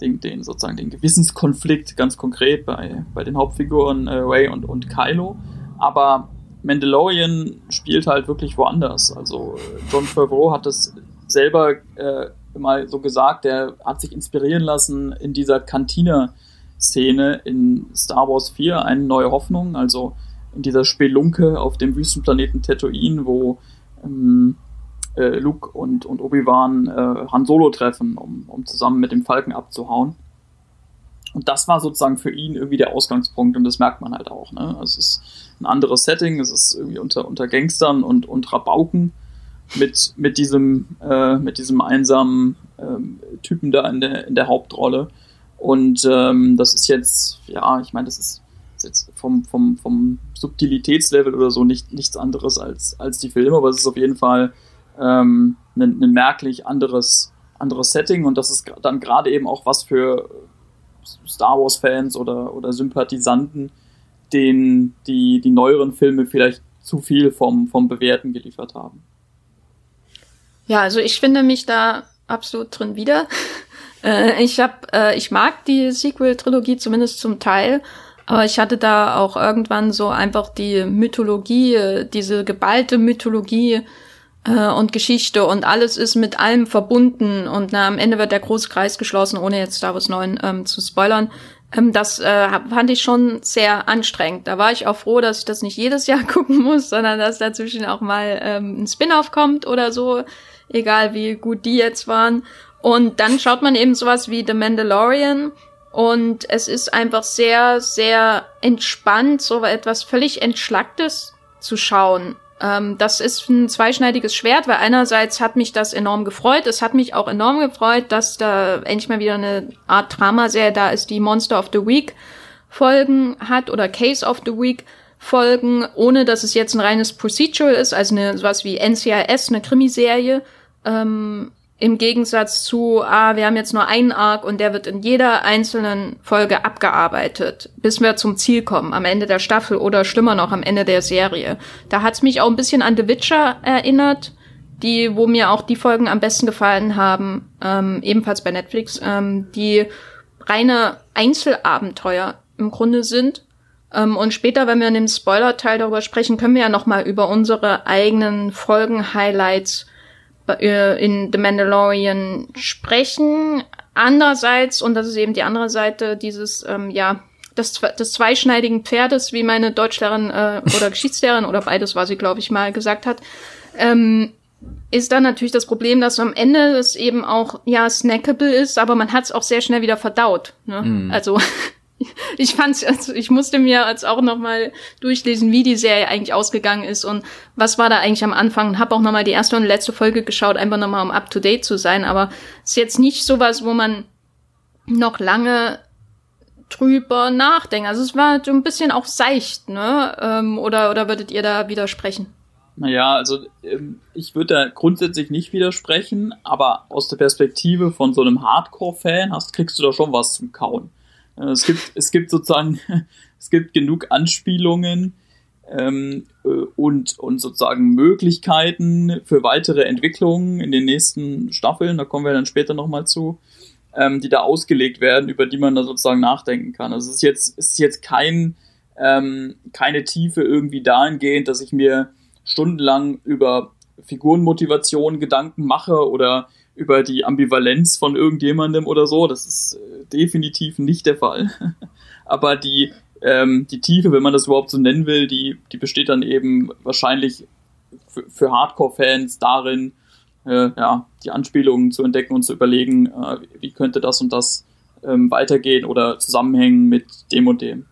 den, den sozusagen den Gewissenskonflikt ganz konkret bei, bei den Hauptfiguren äh, Ray und, und Kylo. Aber Mandalorian spielt halt wirklich woanders. Also John Favreau hat es selber äh, mal so gesagt, der hat sich inspirieren lassen in dieser Cantina-Szene in Star Wars 4, eine neue Hoffnung, also in dieser Spelunke auf dem Wüstenplaneten Tatooine, wo ähm, äh, Luke und, und Obi-Wan äh, Han Solo treffen, um, um zusammen mit dem Falken abzuhauen. Und das war sozusagen für ihn irgendwie der Ausgangspunkt und das merkt man halt auch. Ne? Es ist ein anderes Setting, es ist irgendwie unter, unter Gangstern und, und Rabauken mit, mit, diesem, äh, mit diesem einsamen ähm, Typen da in der, in der Hauptrolle. Und ähm, das ist jetzt, ja, ich meine, das ist, ist, jetzt vom, vom, vom Subtilitätslevel oder so nicht, nichts anderes als, als die Filme, aber es ist auf jeden Fall ähm, ein, ein merklich anderes, anderes Setting und das ist dann gerade eben auch was für Star Wars-Fans oder, oder Sympathisanten, denen die, die neueren Filme vielleicht zu viel vom, vom Bewerten geliefert haben. Ja, also ich finde mich da absolut drin wieder. Äh, ich hab, äh, ich mag die Sequel-Trilogie zumindest zum Teil, aber ich hatte da auch irgendwann so einfach die Mythologie, äh, diese geballte Mythologie äh, und Geschichte und alles ist mit allem verbunden und na, am Ende wird der große Kreis geschlossen, ohne jetzt Star Wars 9 ähm, zu spoilern. Ähm, das äh, fand ich schon sehr anstrengend. Da war ich auch froh, dass ich das nicht jedes Jahr gucken muss, sondern dass dazwischen auch mal ähm, ein Spin-off kommt oder so, egal wie gut die jetzt waren. Und dann schaut man eben sowas wie The Mandalorian und es ist einfach sehr, sehr entspannt, so etwas völlig Entschlacktes zu schauen. Ähm, das ist ein zweischneidiges Schwert, weil einerseits hat mich das enorm gefreut. Es hat mich auch enorm gefreut, dass da endlich mal wieder eine Art Dramaserie da ist, die Monster of the Week Folgen hat oder Case of the Week Folgen, ohne dass es jetzt ein reines Procedural ist, also eine, sowas wie NCIS, eine Krimiserie. Ähm, im Gegensatz zu, ah, wir haben jetzt nur einen Arc und der wird in jeder einzelnen Folge abgearbeitet, bis wir zum Ziel kommen, am Ende der Staffel oder schlimmer noch am Ende der Serie. Da hat's mich auch ein bisschen an The Witcher erinnert, die, wo mir auch die Folgen am besten gefallen haben, ähm, ebenfalls bei Netflix, ähm, die reine Einzelabenteuer im Grunde sind. Ähm, und später, wenn wir in dem Spoiler-Teil darüber sprechen, können wir ja noch mal über unsere eigenen Folgen-Highlights in The Mandalorian sprechen. Andererseits, und das ist eben die andere Seite dieses, ähm, ja, des, des zweischneidigen Pferdes, wie meine Deutschlehrerin äh, oder Geschichtslehrerin oder beides war sie, glaube ich, mal gesagt hat, ähm, ist dann natürlich das Problem, dass am Ende es eben auch ja snackable ist, aber man hat es auch sehr schnell wieder verdaut. Ne? Mm. Also ich fand's, also ich musste mir jetzt auch noch mal durchlesen, wie die Serie eigentlich ausgegangen ist und was war da eigentlich am Anfang. Und habe auch noch mal die erste und letzte Folge geschaut, einfach noch mal um up to date zu sein. Aber ist jetzt nicht sowas, wo man noch lange drüber nachdenkt. Also es war so ein bisschen auch seicht, ne? Ähm, oder oder würdet ihr da widersprechen? Naja, also ähm, ich würde da grundsätzlich nicht widersprechen, aber aus der Perspektive von so einem Hardcore-Fan hast, kriegst du da schon was zum Kauen. Äh, es gibt, es gibt sozusagen, es gibt genug Anspielungen ähm, äh, und, und sozusagen Möglichkeiten für weitere Entwicklungen in den nächsten Staffeln, da kommen wir dann später nochmal zu, ähm, die da ausgelegt werden, über die man da sozusagen nachdenken kann. Also es ist jetzt, es ist jetzt kein, ähm, keine Tiefe irgendwie dahingehend, dass ich mir stundenlang über Figurenmotivation Gedanken mache oder über die Ambivalenz von irgendjemandem oder so. Das ist äh, definitiv nicht der Fall. Aber die, ähm, die Tiefe, wenn man das überhaupt so nennen will, die, die besteht dann eben wahrscheinlich für, für Hardcore-Fans darin, äh, ja, die Anspielungen zu entdecken und zu überlegen, äh, wie könnte das und das ähm, weitergehen oder zusammenhängen mit dem und dem.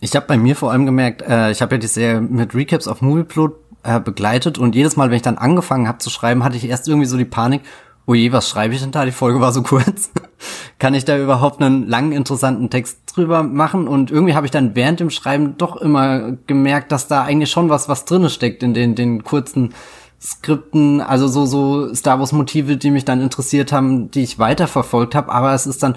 Ich habe bei mir vor allem gemerkt, äh, ich habe ja die Serie mit Recaps auf Movieplot äh, begleitet und jedes Mal, wenn ich dann angefangen habe zu schreiben, hatte ich erst irgendwie so die Panik, oh je, was schreibe ich denn da? Die Folge war so kurz. Kann ich da überhaupt einen langen, interessanten Text drüber machen? Und irgendwie habe ich dann während dem Schreiben doch immer gemerkt, dass da eigentlich schon was, was drinne steckt in den, den kurzen Skripten, also so, so Star Wars Motive, die mich dann interessiert haben, die ich weiterverfolgt habe, aber es ist dann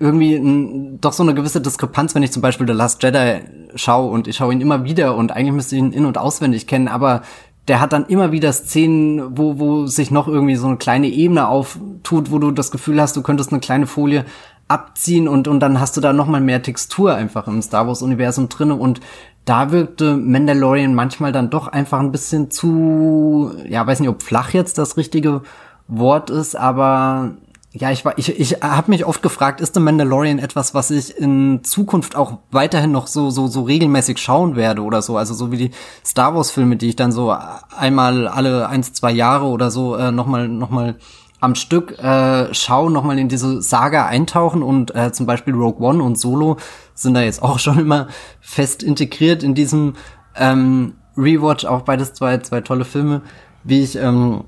irgendwie ein, doch so eine gewisse Diskrepanz, wenn ich zum Beispiel The Last Jedi schaue und ich schaue ihn immer wieder und eigentlich müsste ich ihn in- und auswendig kennen, aber der hat dann immer wieder Szenen, wo, wo sich noch irgendwie so eine kleine Ebene auftut, wo du das Gefühl hast, du könntest eine kleine Folie abziehen und, und dann hast du da noch mal mehr Textur einfach im Star Wars Universum drinne. Und da wirkte Mandalorian manchmal dann doch einfach ein bisschen zu, ja, weiß nicht, ob flach jetzt das richtige Wort ist, aber ja, ich war, ich, ich habe mich oft gefragt, ist The Mandalorian etwas, was ich in Zukunft auch weiterhin noch so so so regelmäßig schauen werde oder so, also so wie die Star Wars Filme, die ich dann so einmal alle eins zwei Jahre oder so äh, noch mal noch mal am Stück äh, schauen, noch mal in diese Saga eintauchen und äh, zum Beispiel Rogue One und Solo sind da jetzt auch schon immer fest integriert in diesem ähm, Rewatch, auch beides zwei zwei tolle Filme, wie ich ähm,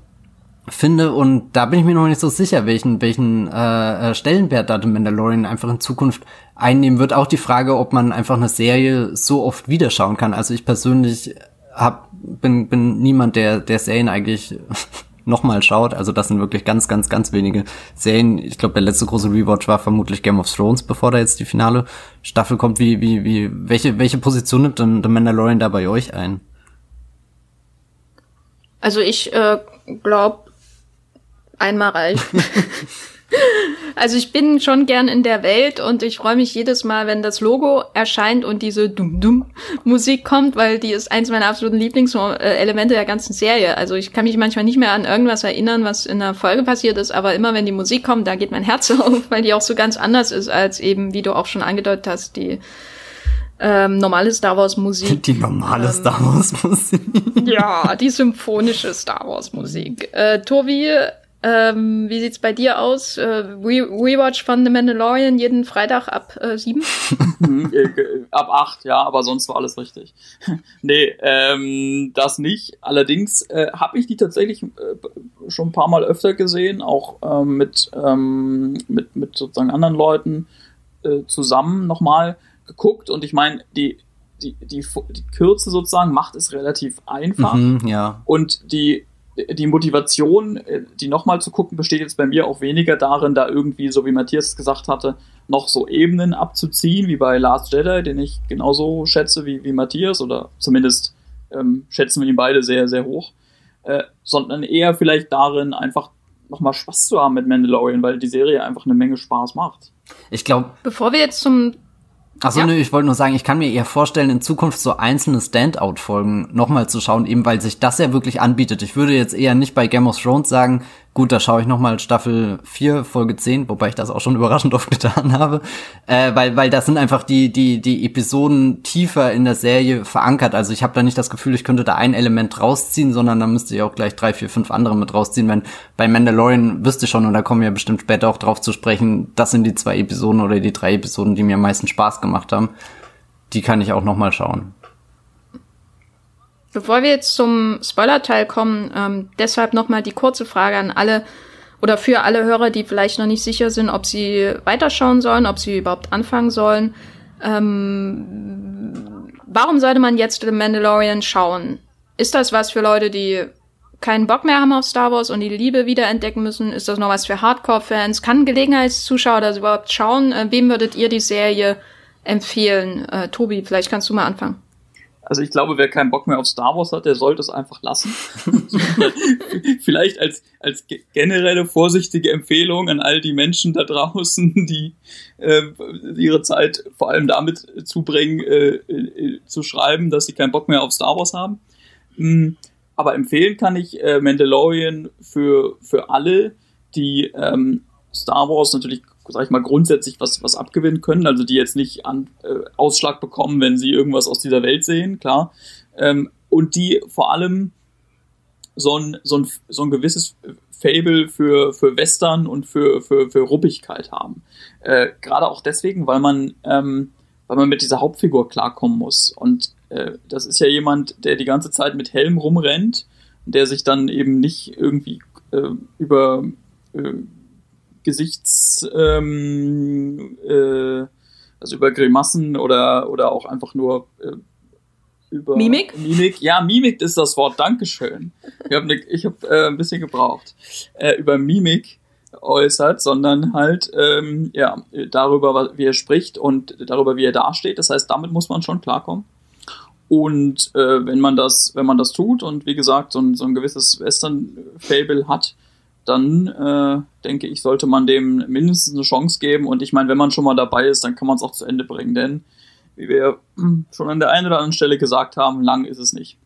finde und da bin ich mir noch nicht so sicher, welchen welchen äh, äh, Stellenwert da The Mandalorian einfach in Zukunft einnehmen wird. Auch die Frage, ob man einfach eine Serie so oft wieder schauen kann. Also ich persönlich hab, bin bin niemand, der der Serien eigentlich nochmal schaut. Also das sind wirklich ganz ganz ganz wenige Serien. Ich glaube, der letzte große Rewatch war vermutlich Game of Thrones, bevor da jetzt die finale Staffel kommt. Wie wie wie welche welche Position nimmt denn The Mandalorian da bei euch ein? Also ich äh, glaube einmal reicht. also ich bin schon gern in der Welt und ich freue mich jedes Mal, wenn das Logo erscheint und diese Dum-Dum-Musik kommt, weil die ist eins meiner absoluten Lieblingselemente der ganzen Serie. Also ich kann mich manchmal nicht mehr an irgendwas erinnern, was in der Folge passiert ist, aber immer wenn die Musik kommt, da geht mein Herz auf, weil die auch so ganz anders ist als eben, wie du auch schon angedeutet hast, die ähm, normale Star Wars Musik. Die normale ähm, Star Wars Musik. Ja, die symphonische Star Wars Musik. Äh, Tobi, ähm, wie sieht's bei dir aus? Äh, Re Rewatch von The Mandalorian jeden Freitag ab äh, sieben? Mhm, äh, ab acht, ja, aber sonst war alles richtig. nee, ähm, das nicht. Allerdings äh, habe ich die tatsächlich äh, schon ein paar Mal öfter gesehen, auch ähm, mit, ähm, mit, mit sozusagen anderen Leuten äh, zusammen nochmal geguckt. Und ich meine, die, die, die, die Kürze sozusagen macht es relativ einfach. Mhm, ja. Und die die Motivation, äh, die nochmal zu gucken, besteht jetzt bei mir auch weniger darin, da irgendwie, so wie Matthias gesagt hatte, noch so Ebenen abzuziehen, wie bei Last Jedi, den ich genauso schätze wie, wie Matthias, oder zumindest ähm, schätzen wir ihn beide sehr, sehr hoch, äh, sondern eher vielleicht darin, einfach nochmal Spaß zu haben mit Mandalorian, weil die Serie einfach eine Menge Spaß macht. Ich glaube. Bevor wir jetzt zum Achso, ja. nö, ich wollte nur sagen, ich kann mir eher vorstellen, in Zukunft so einzelne Standout-Folgen nochmal zu schauen, eben weil sich das ja wirklich anbietet. Ich würde jetzt eher nicht bei Game of Thrones sagen, Gut, da schaue ich noch mal Staffel 4, Folge 10, wobei ich das auch schon überraschend oft getan habe, äh, weil weil das sind einfach die die die Episoden tiefer in der Serie verankert. Also ich habe da nicht das Gefühl, ich könnte da ein Element rausziehen, sondern da müsste ich auch gleich drei, vier, fünf andere mit rausziehen. Wenn bei Mandalorian wüsste schon und da kommen wir bestimmt später auch drauf zu sprechen. Das sind die zwei Episoden oder die drei Episoden, die mir am meisten Spaß gemacht haben. Die kann ich auch noch mal schauen. Bevor wir jetzt zum Spoiler-Teil kommen, ähm, deshalb nochmal die kurze Frage an alle oder für alle Hörer, die vielleicht noch nicht sicher sind, ob sie weiterschauen sollen, ob sie überhaupt anfangen sollen. Ähm, warum sollte man jetzt The Mandalorian schauen? Ist das was für Leute, die keinen Bock mehr haben auf Star Wars und die Liebe wiederentdecken müssen? Ist das noch was für Hardcore-Fans? Kann Gelegenheitszuschauer das überhaupt schauen? Äh, wem würdet ihr die Serie empfehlen? Äh, Tobi, vielleicht kannst du mal anfangen. Also ich glaube, wer keinen Bock mehr auf Star Wars hat, der sollte es einfach lassen. Vielleicht als, als generelle vorsichtige Empfehlung an all die Menschen da draußen, die äh, ihre Zeit vor allem damit zubringen, äh, äh, zu schreiben, dass sie keinen Bock mehr auf Star Wars haben. Mhm. Aber empfehlen kann ich äh, Mandalorian für, für alle, die ähm, Star Wars natürlich sag ich mal, grundsätzlich was, was abgewinnen können, also die jetzt nicht an, äh, Ausschlag bekommen, wenn sie irgendwas aus dieser Welt sehen, klar. Ähm, und die vor allem so ein, so ein, so ein gewisses Fable für, für Western und für, für, für Ruppigkeit haben. Äh, Gerade auch deswegen, weil man, ähm, weil man mit dieser Hauptfigur klarkommen muss. Und äh, das ist ja jemand, der die ganze Zeit mit Helm rumrennt, der sich dann eben nicht irgendwie äh, über äh, Gesichts, ähm, äh, also über Grimassen oder, oder auch einfach nur äh, über Mimik? Mimik, ja, Mimik ist das Wort, Dankeschön. Ich habe ne, ich hab, äh, ein bisschen gebraucht. Äh, über Mimik äußert, sondern halt ähm, ja, darüber, wie er spricht und darüber, wie er dasteht. Das heißt, damit muss man schon klarkommen. Und äh, wenn man das, wenn man das tut und wie gesagt so ein, so ein gewisses Western-Fable hat, dann äh, denke ich, sollte man dem mindestens eine Chance geben. Und ich meine, wenn man schon mal dabei ist, dann kann man es auch zu Ende bringen. Denn, wie wir schon an der einen oder anderen Stelle gesagt haben, lang ist es nicht.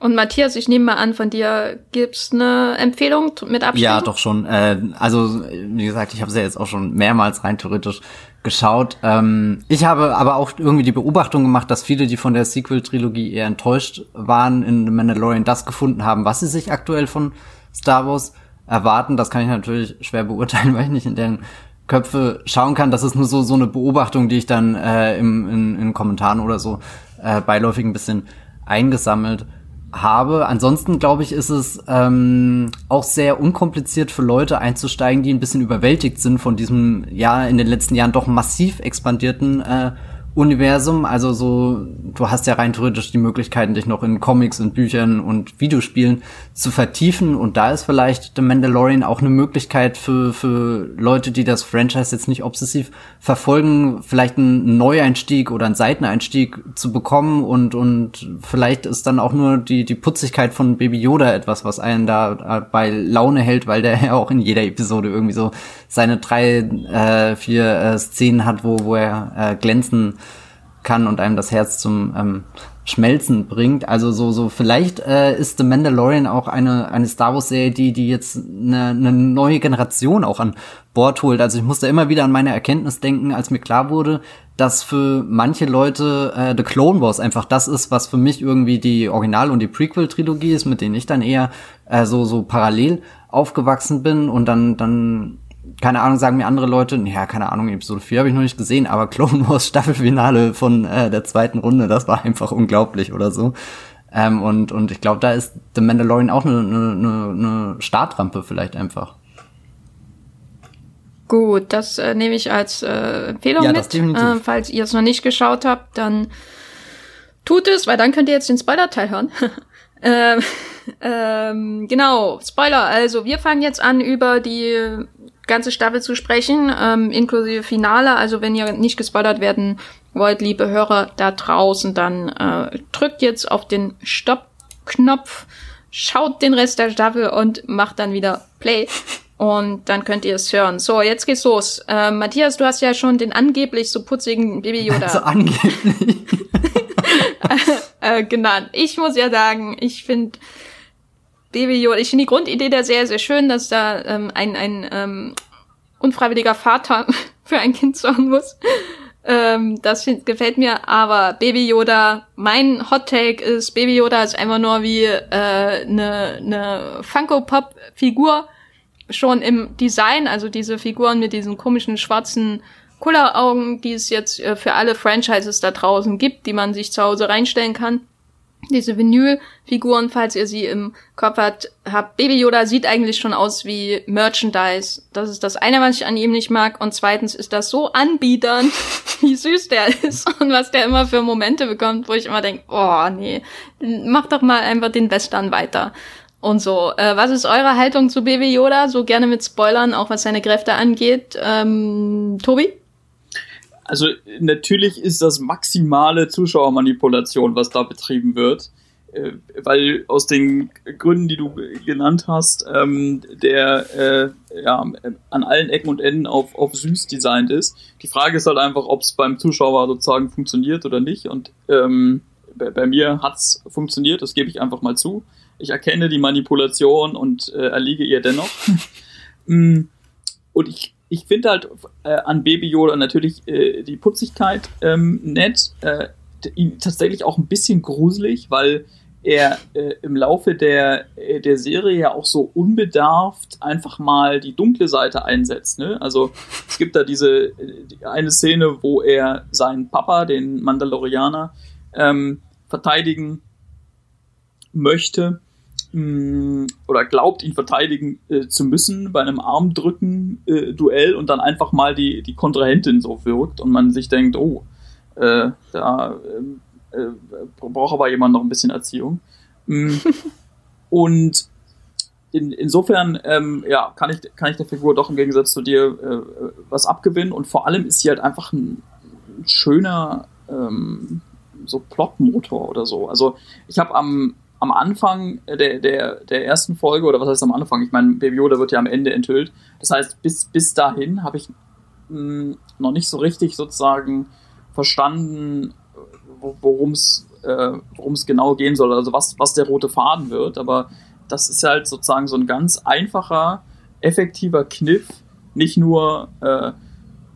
Und Matthias, ich nehme mal an, von dir gibt's eine Empfehlung mit Abstand? Ja, doch schon. Äh, also, wie gesagt, ich habe es ja jetzt auch schon mehrmals rein theoretisch geschaut. Ähm, ich habe aber auch irgendwie die Beobachtung gemacht, dass viele, die von der Sequel-Trilogie eher enttäuscht waren, in The Mandalorian das gefunden haben, was sie sich aktuell von Star Wars erwarten. Das kann ich natürlich schwer beurteilen, weil ich nicht in deren Köpfe schauen kann. Das ist nur so, so eine Beobachtung, die ich dann äh, im, in, in Kommentaren oder so äh, beiläufig ein bisschen eingesammelt habe. Ansonsten glaube ich, ist es ähm, auch sehr unkompliziert für Leute einzusteigen, die ein bisschen überwältigt sind von diesem ja in den letzten Jahren doch massiv expandierten äh, Universum. Also so, du hast ja rein theoretisch die Möglichkeiten, dich noch in Comics und Büchern und Videospielen zu vertiefen. Und da ist vielleicht The Mandalorian auch eine Möglichkeit für, für Leute, die das Franchise jetzt nicht obsessiv verfolgen, vielleicht einen Neueinstieg oder einen Seiteneinstieg zu bekommen. Und, und vielleicht ist dann auch nur die, die Putzigkeit von Baby Yoda etwas, was einen da bei Laune hält, weil der ja auch in jeder Episode irgendwie so seine drei, äh, vier äh, Szenen hat, wo, wo er äh, glänzen kann und einem das Herz zum ähm, Schmelzen bringt. Also so, so vielleicht äh, ist The Mandalorian auch eine, eine Star Wars-Serie, die, die jetzt eine, eine neue Generation auch an Bord holt. Also ich musste immer wieder an meine Erkenntnis denken, als mir klar wurde, dass für manche Leute äh, The Clone Wars einfach das ist, was für mich irgendwie die Original- und die Prequel-Trilogie ist, mit denen ich dann eher äh, so, so parallel aufgewachsen bin und dann, dann keine Ahnung, sagen mir andere Leute, ja, keine Ahnung, Episode 4 habe ich noch nicht gesehen, aber Clone Wars Staffelfinale von äh, der zweiten Runde, das war einfach unglaublich oder so. Ähm, und, und ich glaube, da ist The Mandalorian auch eine, eine, eine Startrampe vielleicht einfach. Gut, das äh, nehme ich als äh, Empfehlung ja, mit. Äh, falls ihr es noch nicht geschaut habt, dann tut es, weil dann könnt ihr jetzt den Spoiler-Teil hören. ähm, ähm, genau, Spoiler. Also wir fangen jetzt an über die ganze Staffel zu sprechen, ähm, inklusive Finale. Also wenn ihr nicht gespoilert werden wollt, liebe Hörer da draußen, dann äh, drückt jetzt auf den Stopp-Knopf, schaut den Rest der Staffel und macht dann wieder Play. Und dann könnt ihr es hören. So, jetzt geht's los. Äh, Matthias, du hast ja schon den angeblich so putzigen Baby Yoda. Also angeblich. äh, genannt. Ich muss ja sagen, ich finde Baby Yoda. Ich finde die Grundidee da sehr, sehr schön, dass da ähm, ein, ein ähm, unfreiwilliger Vater für ein Kind sorgen muss. Ähm, das find, gefällt mir, aber Baby Yoda, mein Hot Take ist, Baby Yoda ist einfach nur wie eine äh, ne, ne Funko-Pop-Figur, schon im Design, also diese Figuren mit diesen komischen schwarzen Kulleraugen, die es jetzt äh, für alle Franchises da draußen gibt, die man sich zu Hause reinstellen kann diese Vinylfiguren, falls ihr sie im Kopf habt, habt. Baby Yoda sieht eigentlich schon aus wie Merchandise. Das ist das eine, was ich an ihm nicht mag. Und zweitens ist das so anbiedernd, wie süß der ist und was der immer für Momente bekommt, wo ich immer denke, oh nee, mach doch mal einfach den Western weiter. Und so, äh, was ist eure Haltung zu Baby Yoda? So gerne mit Spoilern, auch was seine Kräfte angeht. Ähm, Tobi? Also natürlich ist das maximale Zuschauermanipulation, was da betrieben wird, äh, weil aus den Gründen, die du genannt hast, ähm, der äh, ja, an allen Ecken und Enden auf, auf süß designt ist. Die Frage ist halt einfach, ob es beim Zuschauer sozusagen funktioniert oder nicht. Und ähm, bei, bei, mir hat's funktioniert, das gebe ich einfach mal zu. Ich erkenne die Manipulation und äh, erliege ihr dennoch. Mm, und ich ich finde halt äh, an Baby Yoda natürlich äh, die Putzigkeit ähm, nett, äh, tatsächlich auch ein bisschen gruselig, weil er äh, im Laufe der, äh, der Serie ja auch so unbedarft einfach mal die dunkle Seite einsetzt. Ne? Also es gibt da diese die eine Szene, wo er seinen Papa, den Mandalorianer, ähm, verteidigen möchte mh, mm, oder glaubt, ihn verteidigen äh, zu müssen bei einem Armdrücken-Duell äh, und dann einfach mal die, die Kontrahentin so wirkt und man sich denkt, oh, äh, da ähm, äh, braucht aber jemand noch ein bisschen Erziehung. Mm. und in, insofern ähm, ja, kann, ich, kann ich der Figur doch im Gegensatz zu dir äh, was abgewinnen und vor allem ist sie halt einfach ein, ein schöner ähm, so Plotmotor oder so. Also ich habe am, am Anfang der, der, der ersten Folge, oder was heißt am Anfang? Ich meine, Baby Yoda wird ja am Ende enthüllt. Das heißt, bis, bis dahin habe ich mh, mm, noch nicht so richtig sozusagen verstanden, worum es äh, genau gehen soll, also was, was der rote Faden wird. Aber das ist halt sozusagen so ein ganz einfacher, effektiver Kniff, nicht nur äh,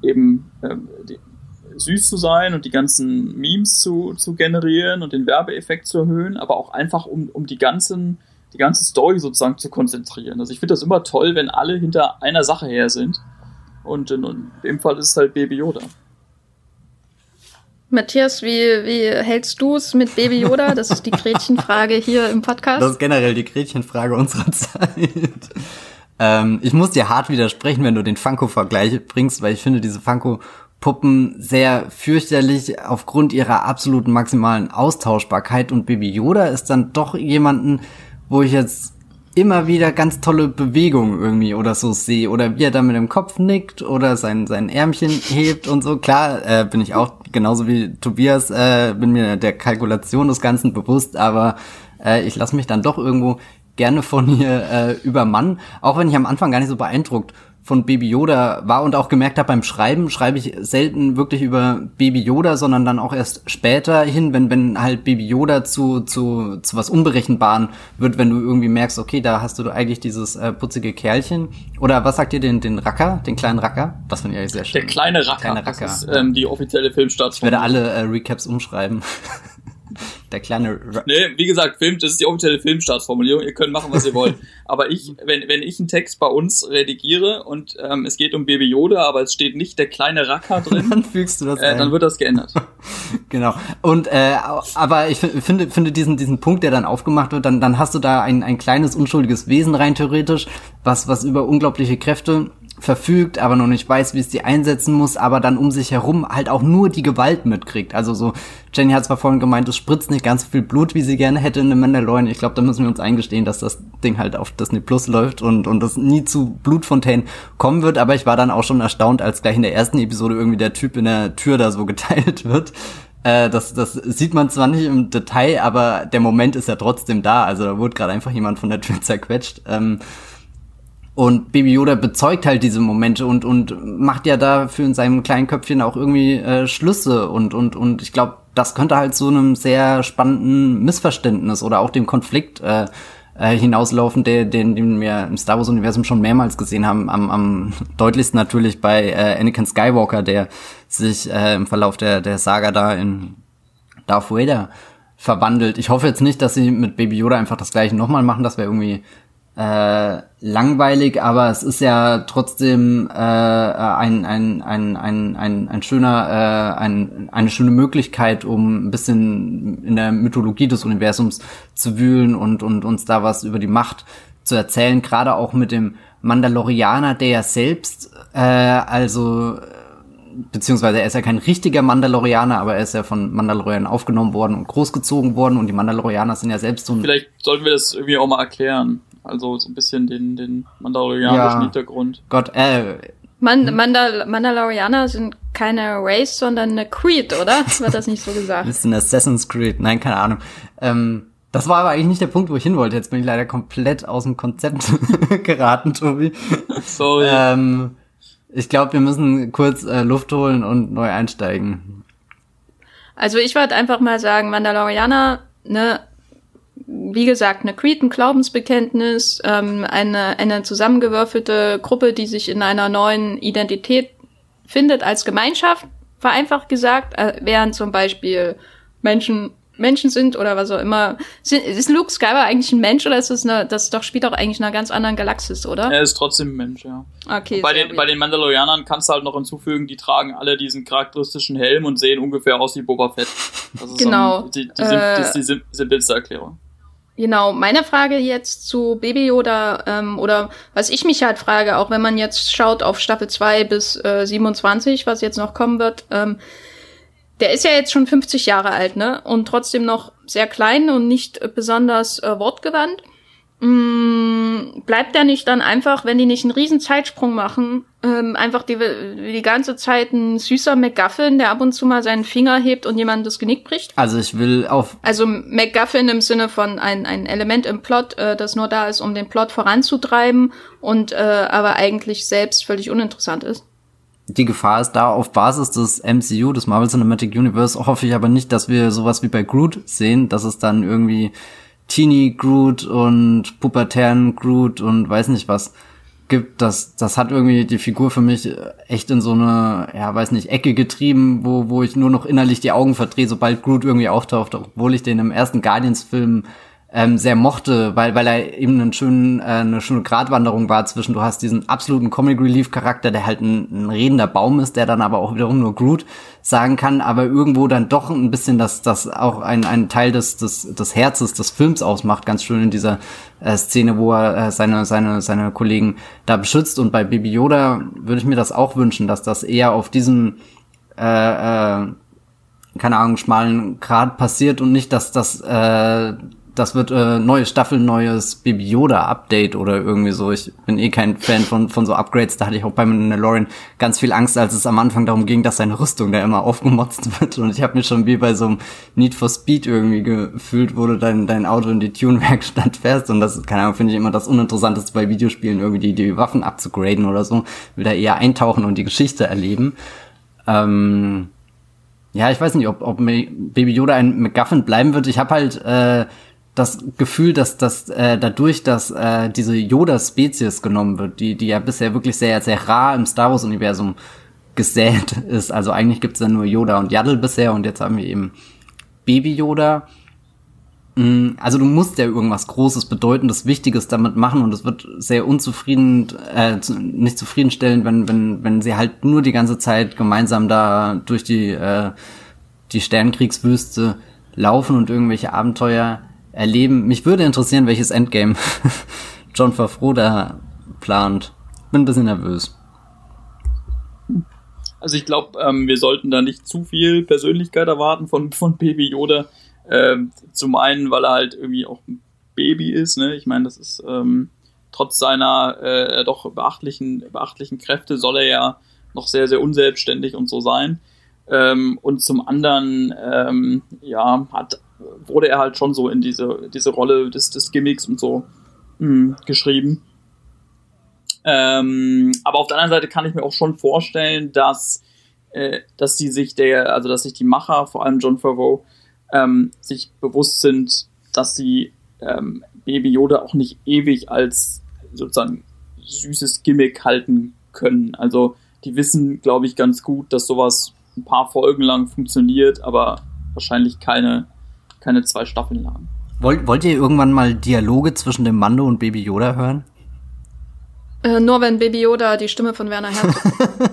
eben äh, die, süß zu sein und die ganzen Memes zu, zu generieren und den Werbeeffekt zu erhöhen, aber auch einfach um, um die ganzen die ganze Story sozusagen zu konzentrieren. Also ich finde das immer toll, wenn alle hinter einer Sache her sind. Und in, in dem Fall ist es halt Baby Yoda. Matthias, wie, wie hältst du es mit Baby Yoda? Das ist die Gretchenfrage hier im Podcast. Das ist generell die Gretchenfrage unserer Zeit. ähm, ich muss dir hart widersprechen, wenn du den Funko-Vergleich bringst, weil ich finde diese Funko-Puppen sehr fürchterlich aufgrund ihrer absoluten maximalen Austauschbarkeit. Und Baby Yoda ist dann doch jemanden, wo ich jetzt immer wieder ganz tolle Bewegungen irgendwie oder so sehe. Oder wie er da mit dem Kopf nickt oder sein sein Ärmchen hebt und so. Klar, äh, bin ich auch genauso wie Tobias, äh, bin mir der Kalkulation des Ganzen bewusst, aber äh, ich lasse mich dann doch irgendwo gerne von ihr äh, übermannen, auch wenn ich am Anfang gar nicht so beeindruckt von Baby Yoda war und auch gemerkt habe beim Schreiben, schreibe ich selten wirklich über Baby Yoda, sondern dann auch erst später hin, wenn, wenn halt Baby Yoda zu, zu, zu was Unberechenbaren wird, wenn du irgendwie merkst, okay, da hast du eigentlich dieses äh, putzige Kerlchen. Oder was sagt ihr den, den Racker, den kleinen Racker? Das finde ich eigentlich sehr schön. Der kleine Racker, kleine Racker. das ist ähm, die offizielle Filmstarts. Ich werde alle äh, Recaps umschreiben. Der kleine. nee, wie gesagt, Film, das ist die offizielle Filmstartsformulierung. Ihr könnt machen, was ihr wollt. Aber ich, wenn, wenn ich einen Text bei uns redigiere und ähm, es geht um Baby Yoda, aber es steht nicht der kleine Racker drin, dann fügst du das äh, Dann wird das geändert. genau. Und äh, aber ich finde, finde diesen diesen Punkt, der dann aufgemacht wird, dann dann hast du da ein ein kleines unschuldiges Wesen rein theoretisch, was was über unglaubliche Kräfte verfügt, aber noch nicht weiß, wie es die einsetzen muss, aber dann um sich herum halt auch nur die Gewalt mitkriegt. Also so, Jenny hat zwar vorhin gemeint, es spritzt nicht ganz so viel Blut, wie sie gerne hätte in The Mandalorian. Ich glaube, da müssen wir uns eingestehen, dass das Ding halt auf Disney Plus läuft und, und das nie zu Blutfontänen kommen wird, aber ich war dann auch schon erstaunt, als gleich in der ersten Episode irgendwie der Typ in der Tür da so geteilt wird. Äh, das, das sieht man zwar nicht im Detail, aber der Moment ist ja trotzdem da. Also da wurde gerade einfach jemand von der Tür zerquetscht. Ähm, und Baby Yoda bezeugt halt diese Momente und, und macht ja dafür in seinem kleinen Köpfchen auch irgendwie äh, Schlüsse und, und, und ich glaube, das könnte halt so einem sehr spannenden Missverständnis oder auch dem Konflikt äh, äh, hinauslaufen, der, den, den wir im Star Wars-Universum schon mehrmals gesehen haben. Am, am deutlichsten natürlich bei äh, Anakin Skywalker, der sich äh, im Verlauf der, der Saga da in Darth Vader verwandelt. Ich hoffe jetzt nicht, dass sie mit Baby Yoda einfach das gleiche nochmal machen. Das wäre irgendwie äh, langweilig, aber es ist ja trotzdem äh, ein, ein, ein, ein, ein, ein schöner, äh, ein, eine schöne Möglichkeit, um ein bisschen in der Mythologie des Universums zu wühlen und, und uns da was über die Macht zu erzählen, gerade auch mit dem Mandalorianer, der ja selbst, äh, also beziehungsweise er ist ja kein richtiger Mandalorianer, aber er ist ja von Mandalorianern aufgenommen worden und großgezogen worden und die Mandalorianer sind ja selbst so ein... Vielleicht sollten wir das irgendwie auch mal erklären. Also so ein bisschen den, den mandalorianischen ja. Hintergrund. Gott, äh. Man? Mandal Mandalorianer sind keine Race, sondern eine Creed, oder? Wird das nicht so gesagt? Das ist ein Assassin's Creed. Nein, keine Ahnung. Ähm, das war aber eigentlich nicht der Punkt, wo ich hin wollte. Jetzt bin ich leider komplett aus dem Konzept geraten, Tobi. Sorry. Ähm, ich glaube, wir müssen kurz äh, Luft holen und neu einsteigen. Also ich würde einfach mal sagen, Mandalorianer, ne, wie gesagt, eine Creed, ein Glaubensbekenntnis, ähm, eine, eine zusammengewürfelte Gruppe, die sich in einer neuen Identität findet als Gemeinschaft, vereinfacht gesagt, äh, während zum Beispiel Menschen Menschen sind oder was auch immer. Ist Luke Skywalker eigentlich ein Mensch oder ist das eine, das doch spielt doch eigentlich in einer ganz anderen Galaxis, oder? Er ist trotzdem ein Mensch, ja. Okay. Bei den, bei den Mandalorianern kannst du halt noch hinzufügen, die tragen alle diesen charakteristischen Helm und sehen ungefähr aus wie Boba Fett. Das ist genau. So die, die, die, äh, das ist die simpelste Erklärung. Genau, meine Frage jetzt zu Baby Yoda, ähm, oder was ich mich halt frage, auch wenn man jetzt schaut auf Staffel 2 bis äh, 27, was jetzt noch kommen wird, ähm, der ist ja jetzt schon 50 Jahre alt, ne? Und trotzdem noch sehr klein und nicht besonders äh, wortgewandt. Mm, bleibt der nicht dann einfach, wenn die nicht einen riesen Zeitsprung machen, ähm, einfach die, die ganze Zeit ein süßer McGuffin, der ab und zu mal seinen Finger hebt und jemand das Genick bricht? Also ich will auf... Also McGuffin im Sinne von ein, ein Element im Plot, äh, das nur da ist, um den Plot voranzutreiben und äh, aber eigentlich selbst völlig uninteressant ist die Gefahr ist da auf Basis des MCU, des Marvel Cinematic Universe, hoffe ich aber nicht, dass wir sowas wie bei Groot sehen, dass es dann irgendwie Teeny Groot und pubertären Groot und weiß nicht was gibt. Das, das hat irgendwie die Figur für mich echt in so eine, ja, weiß nicht, Ecke getrieben, wo, wo ich nur noch innerlich die Augen verdrehe, sobald Groot irgendwie auftaucht, obwohl ich den im ersten Guardians-Film ähm, sehr mochte, weil, weil er eben einen schönen, äh, eine schöne Gratwanderung war zwischen, du hast diesen absoluten Comic Relief Charakter, der halt ein, ein redender Baum ist, der dann aber auch wiederum nur Groot sagen kann, aber irgendwo dann doch ein bisschen das, das auch ein, ein Teil des, des, des Herzes des Films ausmacht, ganz schön in dieser äh, Szene, wo er äh, seine, seine, seine Kollegen da beschützt. Und bei Baby Yoda würde ich mir das auch wünschen, dass das eher auf diesem äh, äh, keine Ahnung, schmalen Grad passiert und nicht, dass das äh, das wird äh, neue Staffel, neues Baby Yoda Update oder irgendwie so. Ich bin eh kein Fan von, von so Upgrades. Da hatte ich auch bei Mandalorian ganz viel Angst, als es am Anfang darum ging, dass seine Rüstung da immer aufgemotzt wird. Und ich habe mich schon wie bei so einem Need for Speed irgendwie gefühlt, wo du dein, dein Auto in die Tune-Werkstatt fährst. Und das, keine Ahnung, finde ich immer das Uninteressanteste bei Videospielen, irgendwie die, die Waffen abzugraden oder so. Will da eher eintauchen und die Geschichte erleben. Ähm, ja, ich weiß nicht, ob, ob Baby Yoda ein McGuffin bleiben wird. Ich habe halt äh, das Gefühl, dass, dass äh, dadurch, dass äh, diese Yoda-Spezies genommen wird, die, die ja bisher wirklich sehr, sehr rar im Star Wars-Universum gesät ist. Also eigentlich gibt's ja nur Yoda und Yaddle bisher und jetzt haben wir eben Baby Yoda. Mm, also du musst ja irgendwas Großes, Bedeutendes, Wichtiges damit machen und es wird sehr unzufrieden, äh, nicht zufriedenstellend, wenn, wenn, wenn sie halt nur die ganze Zeit gemeinsam da durch die, äh, die Sternkriegswüste laufen und irgendwelche Abenteuer erleben. Mich würde interessieren, welches Endgame John Favreau da plant. Bin ein bisschen nervös. Also ich glaube, ähm, wir sollten da nicht zu viel Persönlichkeit erwarten von, von Baby Yoda. Ähm, zum einen, weil er halt irgendwie auch ein Baby ist. Ne? Ich meine, das ist ähm, trotz seiner äh, doch beachtlichen, beachtlichen Kräfte soll er ja noch sehr, sehr unselbstständig und so sein. Ähm, und zum anderen, ähm, ja, hat wurde er halt schon so in diese, diese Rolle des, des Gimmicks und so mh, hm, geschrieben. Ähm, aber auf der anderen Seite kann ich mir auch schon vorstellen, dass, äh, dass die sich der, also dass sich die Macher, vor allem John Favreau, ähm, sich bewusst sind, dass sie ähm, Baby Yoda auch nicht ewig als sozusagen süßes Gimmick halten können. Also die wissen, glaube ich, ganz gut, dass sowas ein paar Folgen lang funktioniert, aber wahrscheinlich keine keine zwei Staffeln lang. Wollt, wollt ihr irgendwann mal Dialoge zwischen dem Mando und Baby Yoda hören? Äh, nur wenn Baby Yoda die Stimme von Werner Herzog.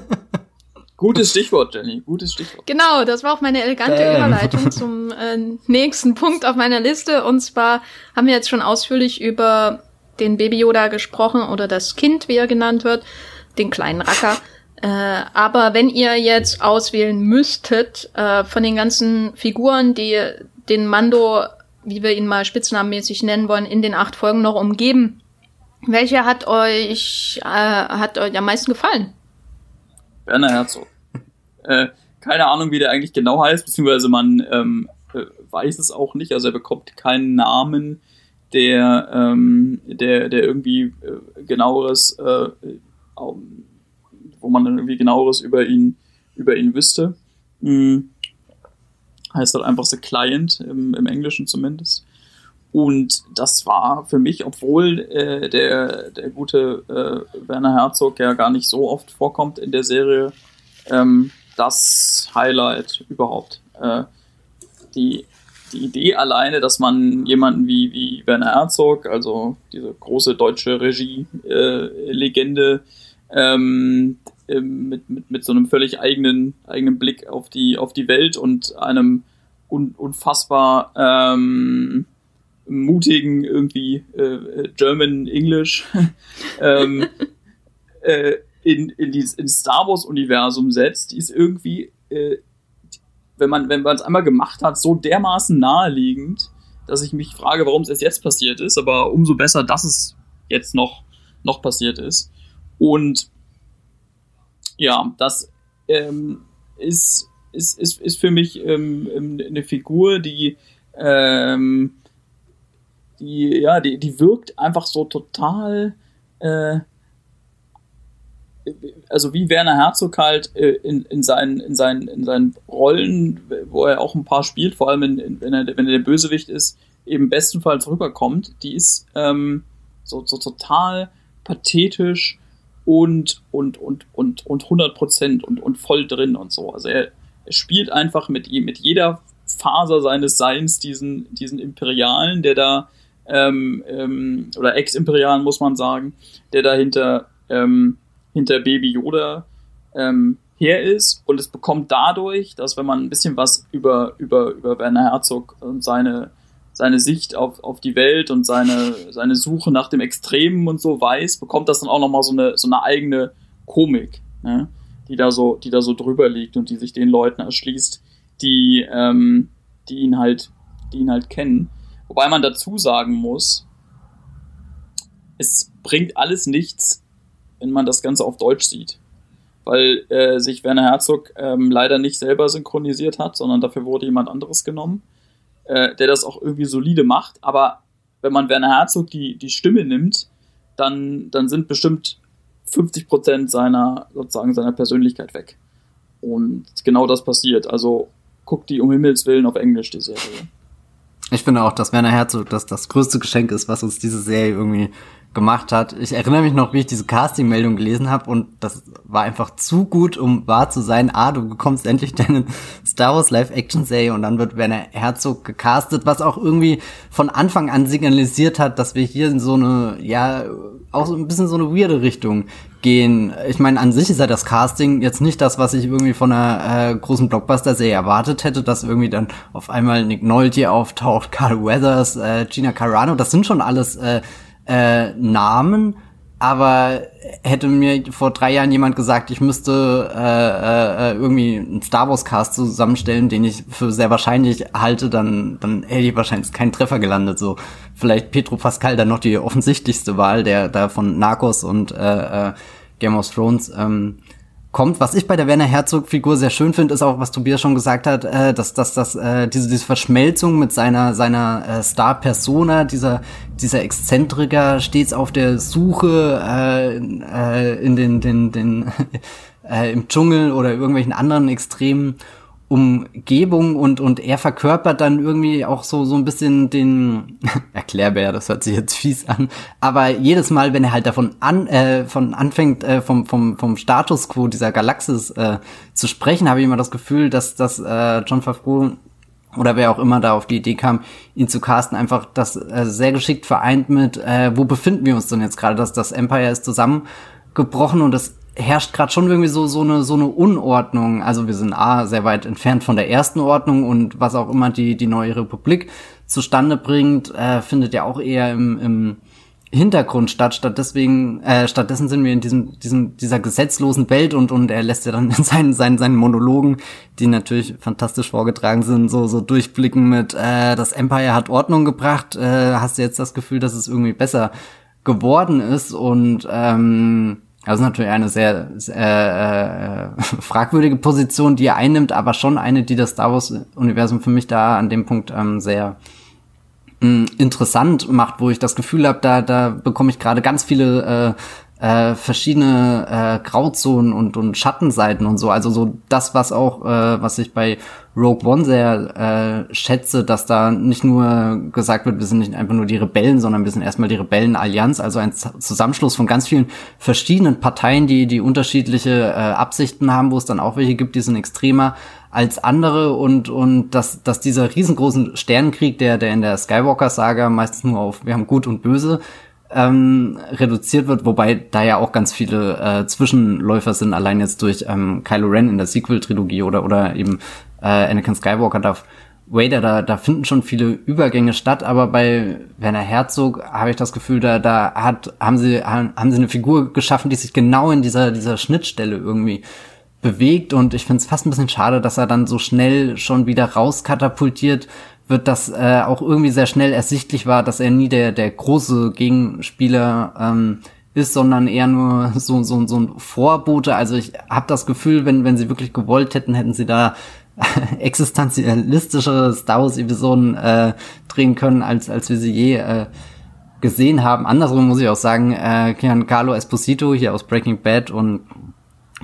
Gutes Stichwort, Jenny. Gutes Stichwort. Genau, das war auch meine elegante Bam. Überleitung zum äh, nächsten Punkt auf meiner Liste. Und zwar haben wir jetzt schon ausführlich über den Baby Yoda gesprochen oder das Kind, wie er genannt wird, den kleinen Racker. Äh, aber wenn ihr jetzt auswählen müsstet äh, von den ganzen Figuren, die den Mando, wie wir ihn mal spitznamenmäßig nennen wollen, in den acht Folgen noch umgeben. Welcher hat euch, äh, hat euch am meisten gefallen? Werner Herzog. äh, keine Ahnung, wie der eigentlich genau heißt, beziehungsweise man ähm, äh, weiß es auch nicht. Also er bekommt keinen Namen, der, ähm, der, der irgendwie äh, genaueres, äh, wo man dann irgendwie genaueres über ihn, über ihn wüsste. Mhm heißt halt einfach The Client, im, im Englischen zumindest. Und das war für mich, obwohl äh, der, der gute äh, Werner Herzog ja gar nicht so oft vorkommt in der Serie, ähm, das Highlight überhaupt. Äh, die, die Idee alleine, dass man jemanden wie, wie Werner Herzog, also diese große deutsche Regie-Legende, äh, ähm, mit, mit, mit so einem völlig eigenen, eigenen Blick auf die, auf die Welt und einem un, unfassbar ähm, mutigen irgendwie äh, German English ähm, äh, in, in dieses in Star Wars Universum setzt, die ist irgendwie äh, wenn man wenn es einmal gemacht hat, so dermaßen naheliegend, dass ich mich frage, warum es erst jetzt passiert ist, aber umso besser, dass es jetzt noch noch passiert ist. Und ja, das ähm, ist, ist, ist, ist für mich ähm, ähm eine Figur, die ähm, die, ja, die, die wirkt einfach so total, äh, also wie Werner Herzog halt äh, in, in, seinen, in, seinen, in seinen Rollen, wo er auch ein paar spielt, vor allem in, in, wenn, er, wenn er der Bösewicht ist, eben bestenfalls rüberkommt, die ist ähm, so, so total pathetisch und, und, und, und, und 100 Prozent und, und voll drin und so. Also er, er spielt einfach mit, mit jeder Faser seines Seins diesen, diesen Imperialen, der da ähm, ähm, oder Ex-Imperialen muss man sagen, der dahinter ähm, hinter Baby Yoda ähm, her ist und es bekommt dadurch, dass wenn man ein bisschen was über über über Werner Herzog und seine seine Sicht auf, auf die Welt und seine, seine Suche nach dem Extremen und so weiß, bekommt das dann auch nochmal so eine, so eine eigene Komik, ne? die, da so, die da so drüber liegt und die sich den Leuten erschließt, die, ähm, die ihn halt, die ihn halt kennen. Wobei man dazu sagen muss, es bringt alles nichts, wenn man das Ganze auf Deutsch sieht. Weil äh, sich Werner Herzog ähm, leider nicht selber synchronisiert hat, sondern dafür wurde jemand anderes genommen, äh, der das auch irgendwie solide macht. Aber wenn man Werner Herzog die, die Stimme nimmt, dann, dann sind bestimmt 50 seiner, sozusagen seiner Persönlichkeit weg. Und genau das passiert. Also guckt die um Himmels Willen auf Englisch, die Serie. Ich finde auch, dass Werner Herzog das, das größte Geschenk ist, was uns diese Serie irgendwie gemacht hat. Ich erinnere mich noch, wie ich diese Casting-Meldung gelesen habe und das war einfach zu gut, um wahr zu sein. Ah, du bekommst endlich deine Star Wars Live-Action-Serie und dann wird Werner Herzog gecastet, was auch irgendwie von Anfang an signalisiert hat, dass wir hier in so eine, ja, auch so ein bisschen so eine weirde Richtung gehen. Ich meine, an sich ist ja das Casting jetzt nicht das, was ich irgendwie von einer äh, großen Blockbuster-Serie erwartet hätte, dass irgendwie dann auf einmal Nick Nolte auftaucht, Carl Weathers, äh, Gina Carano, das sind schon alles äh, äh, Namen, aber hätte mir vor drei Jahren jemand gesagt, ich müsste äh, äh, irgendwie einen Star Wars Cast zusammenstellen, den ich für sehr wahrscheinlich halte, dann dann hätte ich wahrscheinlich keinen Treffer gelandet. So vielleicht Petro Pascal dann noch die offensichtlichste Wahl, der da von Narcos und äh, äh, Game of Thrones ähm, kommt. Was ich bei der Werner Herzog-Figur sehr schön finde, ist auch, was Tobias schon gesagt hat, äh, dass, dass, dass äh, diese, diese Verschmelzung mit seiner, seiner äh, Star-Persona, dieser, dieser Exzentriker stets auf der Suche äh, äh, in den, den, den äh, im Dschungel oder irgendwelchen anderen Extremen Umgebung und und er verkörpert dann irgendwie auch so so ein bisschen den Erklärbär, das hört sich jetzt fies an, aber jedes Mal, wenn er halt davon an äh, von anfängt äh, vom vom vom Status quo dieser Galaxis äh, zu sprechen, habe ich immer das Gefühl, dass dass äh, John Favreau oder wer auch immer da auf die Idee kam, ihn zu casten, einfach das äh, sehr geschickt vereint mit, äh, wo befinden wir uns denn jetzt gerade, dass das Empire ist zusammengebrochen und das herrscht gerade schon irgendwie so so eine so eine Unordnung. Also wir sind a sehr weit entfernt von der ersten Ordnung und was auch immer die die neue Republik zustande bringt, äh, findet ja auch eher im, im Hintergrund statt. Statt deswegen, äh, stattdessen sind wir in diesem, diesem, dieser gesetzlosen Welt und, und er lässt ja dann in seinen, seinen, seinen Monologen, die natürlich fantastisch vorgetragen sind, so, so durchblicken mit, äh, das Empire hat Ordnung gebracht, äh, hast du jetzt das Gefühl, dass es irgendwie besser geworden ist und, ähm, also natürlich eine sehr, sehr äh, fragwürdige Position, die er einnimmt, aber schon eine, die das Star Wars-Universum für mich da an dem Punkt ähm, sehr mm, interessant macht, wo ich das Gefühl habe, da, da bekomme ich gerade ganz viele äh, äh, verschiedene äh, Grauzonen und, und Schattenseiten und so. Also so das, was auch, äh, was ich bei Rogue One sehr äh, schätze, dass da nicht nur gesagt wird, wir sind nicht einfach nur die Rebellen, sondern wir sind erstmal die Rebellenallianz, also ein Zusammenschluss von ganz vielen verschiedenen Parteien, die die unterschiedliche äh, Absichten haben, wo es dann auch welche gibt, die sind extremer als andere und und dass dass dieser riesengroßen Sternenkrieg, der der in der Skywalker Saga meistens nur auf wir haben gut und böse ähm, reduziert wird, wobei da ja auch ganz viele äh, Zwischenläufer sind, allein jetzt durch ähm, Kylo Ren in der Sequel-Trilogie oder oder eben äh, Anakin Skywalker darf Vader, da, da finden schon viele Übergänge statt, aber bei Werner Herzog habe ich das Gefühl, da, da hat, haben sie, haben sie eine Figur geschaffen, die sich genau in dieser, dieser Schnittstelle irgendwie bewegt und ich finde es fast ein bisschen schade, dass er dann so schnell schon wieder rauskatapultiert wird, dass äh, auch irgendwie sehr schnell ersichtlich war, dass er nie der, der große Gegenspieler ähm, ist, sondern eher nur so, so, so ein Vorbote. Also ich habe das Gefühl, wenn, wenn sie wirklich gewollt hätten, hätten sie da existenzialistischere Star Wars-Episoden äh, drehen können, als, als wir sie je äh, gesehen haben. Andersrum muss ich auch sagen, äh, Giancarlo Esposito hier aus Breaking Bad und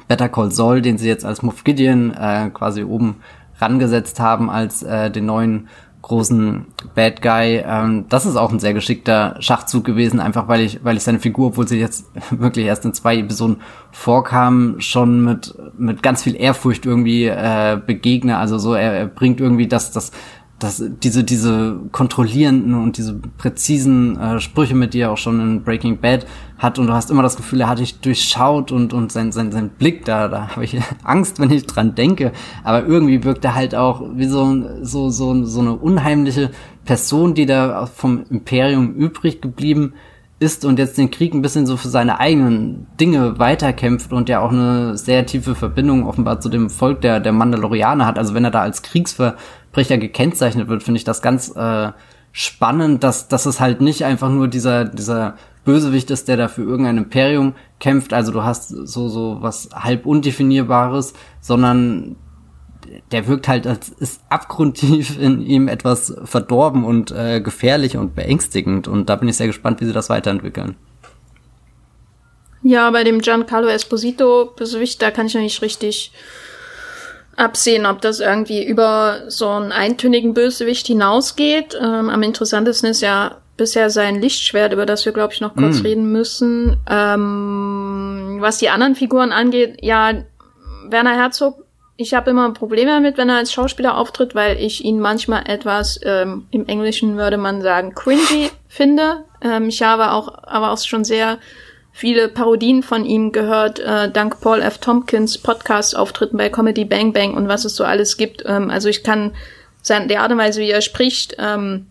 Better Call Saul, den sie jetzt als Moff Gideon äh, quasi oben rangesetzt haben als äh, den neuen großen Bad Guy. Ähm, das ist auch ein sehr geschickter Schachzug gewesen, einfach weil ich, weil ich seine Figur, obwohl sie jetzt wirklich erst in zwei Episoden vorkam, schon mit mit ganz viel Ehrfurcht irgendwie äh, begegne. Also so, er, er bringt irgendwie das, das dass diese diese kontrollierenden und diese präzisen äh, Sprüche mit dir auch schon in Breaking Bad hat und du hast immer das Gefühl, er hat dich durchschaut und und sein sein sein Blick da da habe ich Angst, wenn ich dran denke, aber irgendwie wirkt er halt auch wie so so so so eine unheimliche Person, die da vom Imperium übrig geblieben ist und jetzt den Krieg ein bisschen so für seine eigenen Dinge weiterkämpft und ja auch eine sehr tiefe Verbindung offenbar zu dem Volk der, der Mandalorianer hat. Also wenn er da als Kriegsverbrecher gekennzeichnet wird, finde ich das ganz äh, spannend, dass, dass es halt nicht einfach nur dieser, dieser Bösewicht ist, der da für irgendein Imperium kämpft. Also du hast so, so was halb undefinierbares, sondern der wirkt halt, als ist abgrundtief in ihm etwas verdorben und äh, gefährlich und beängstigend. Und da bin ich sehr gespannt, wie sie das weiterentwickeln. Ja, bei dem Giancarlo Esposito Bösewicht, da kann ich noch nicht richtig absehen, ob das irgendwie über so einen eintönigen Bösewicht hinausgeht. Ähm, am interessantesten ist ja bisher sein Lichtschwert, über das wir, glaube ich, noch kurz mm. reden müssen. Ähm, was die anderen Figuren angeht, ja, Werner Herzog ich habe immer Probleme damit, wenn er als Schauspieler auftritt, weil ich ihn manchmal etwas, ähm, im Englischen würde man sagen, cringy finde. Ähm, ich habe auch, aber auch schon sehr viele Parodien von ihm gehört, äh, dank Paul F. Tompkins Podcast-Auftritten bei Comedy Bang Bang und was es so alles gibt. Ähm, also ich kann sein, die Art und Weise, wie er spricht, ähm,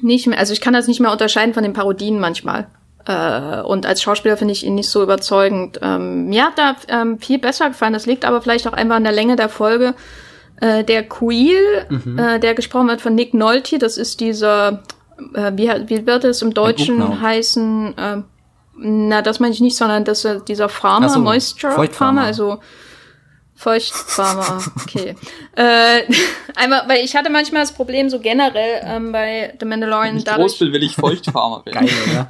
nicht mehr, also ich kann das nicht mehr unterscheiden von den Parodien manchmal. Äh, und als Schauspieler finde ich ihn nicht so überzeugend. Ähm, mir hat da ähm, viel besser gefallen. Das liegt aber vielleicht auch einfach an der Länge der Folge. Äh, der Queel, mhm. äh, der gesprochen wird von Nick Nolte, das ist dieser, äh, wie, wie wird es im Deutschen heißen? Äh, na, das meine ich nicht, sondern das, dieser Farmer, so, Moisture Farmer, also Feuchtfarmer, okay. äh, einmal, weil ich hatte manchmal das Problem so generell ähm, bei The Mandalorian. Wenn ich dadurch, groß bin, will ich Feuchtfarmer werden. Geil, ja.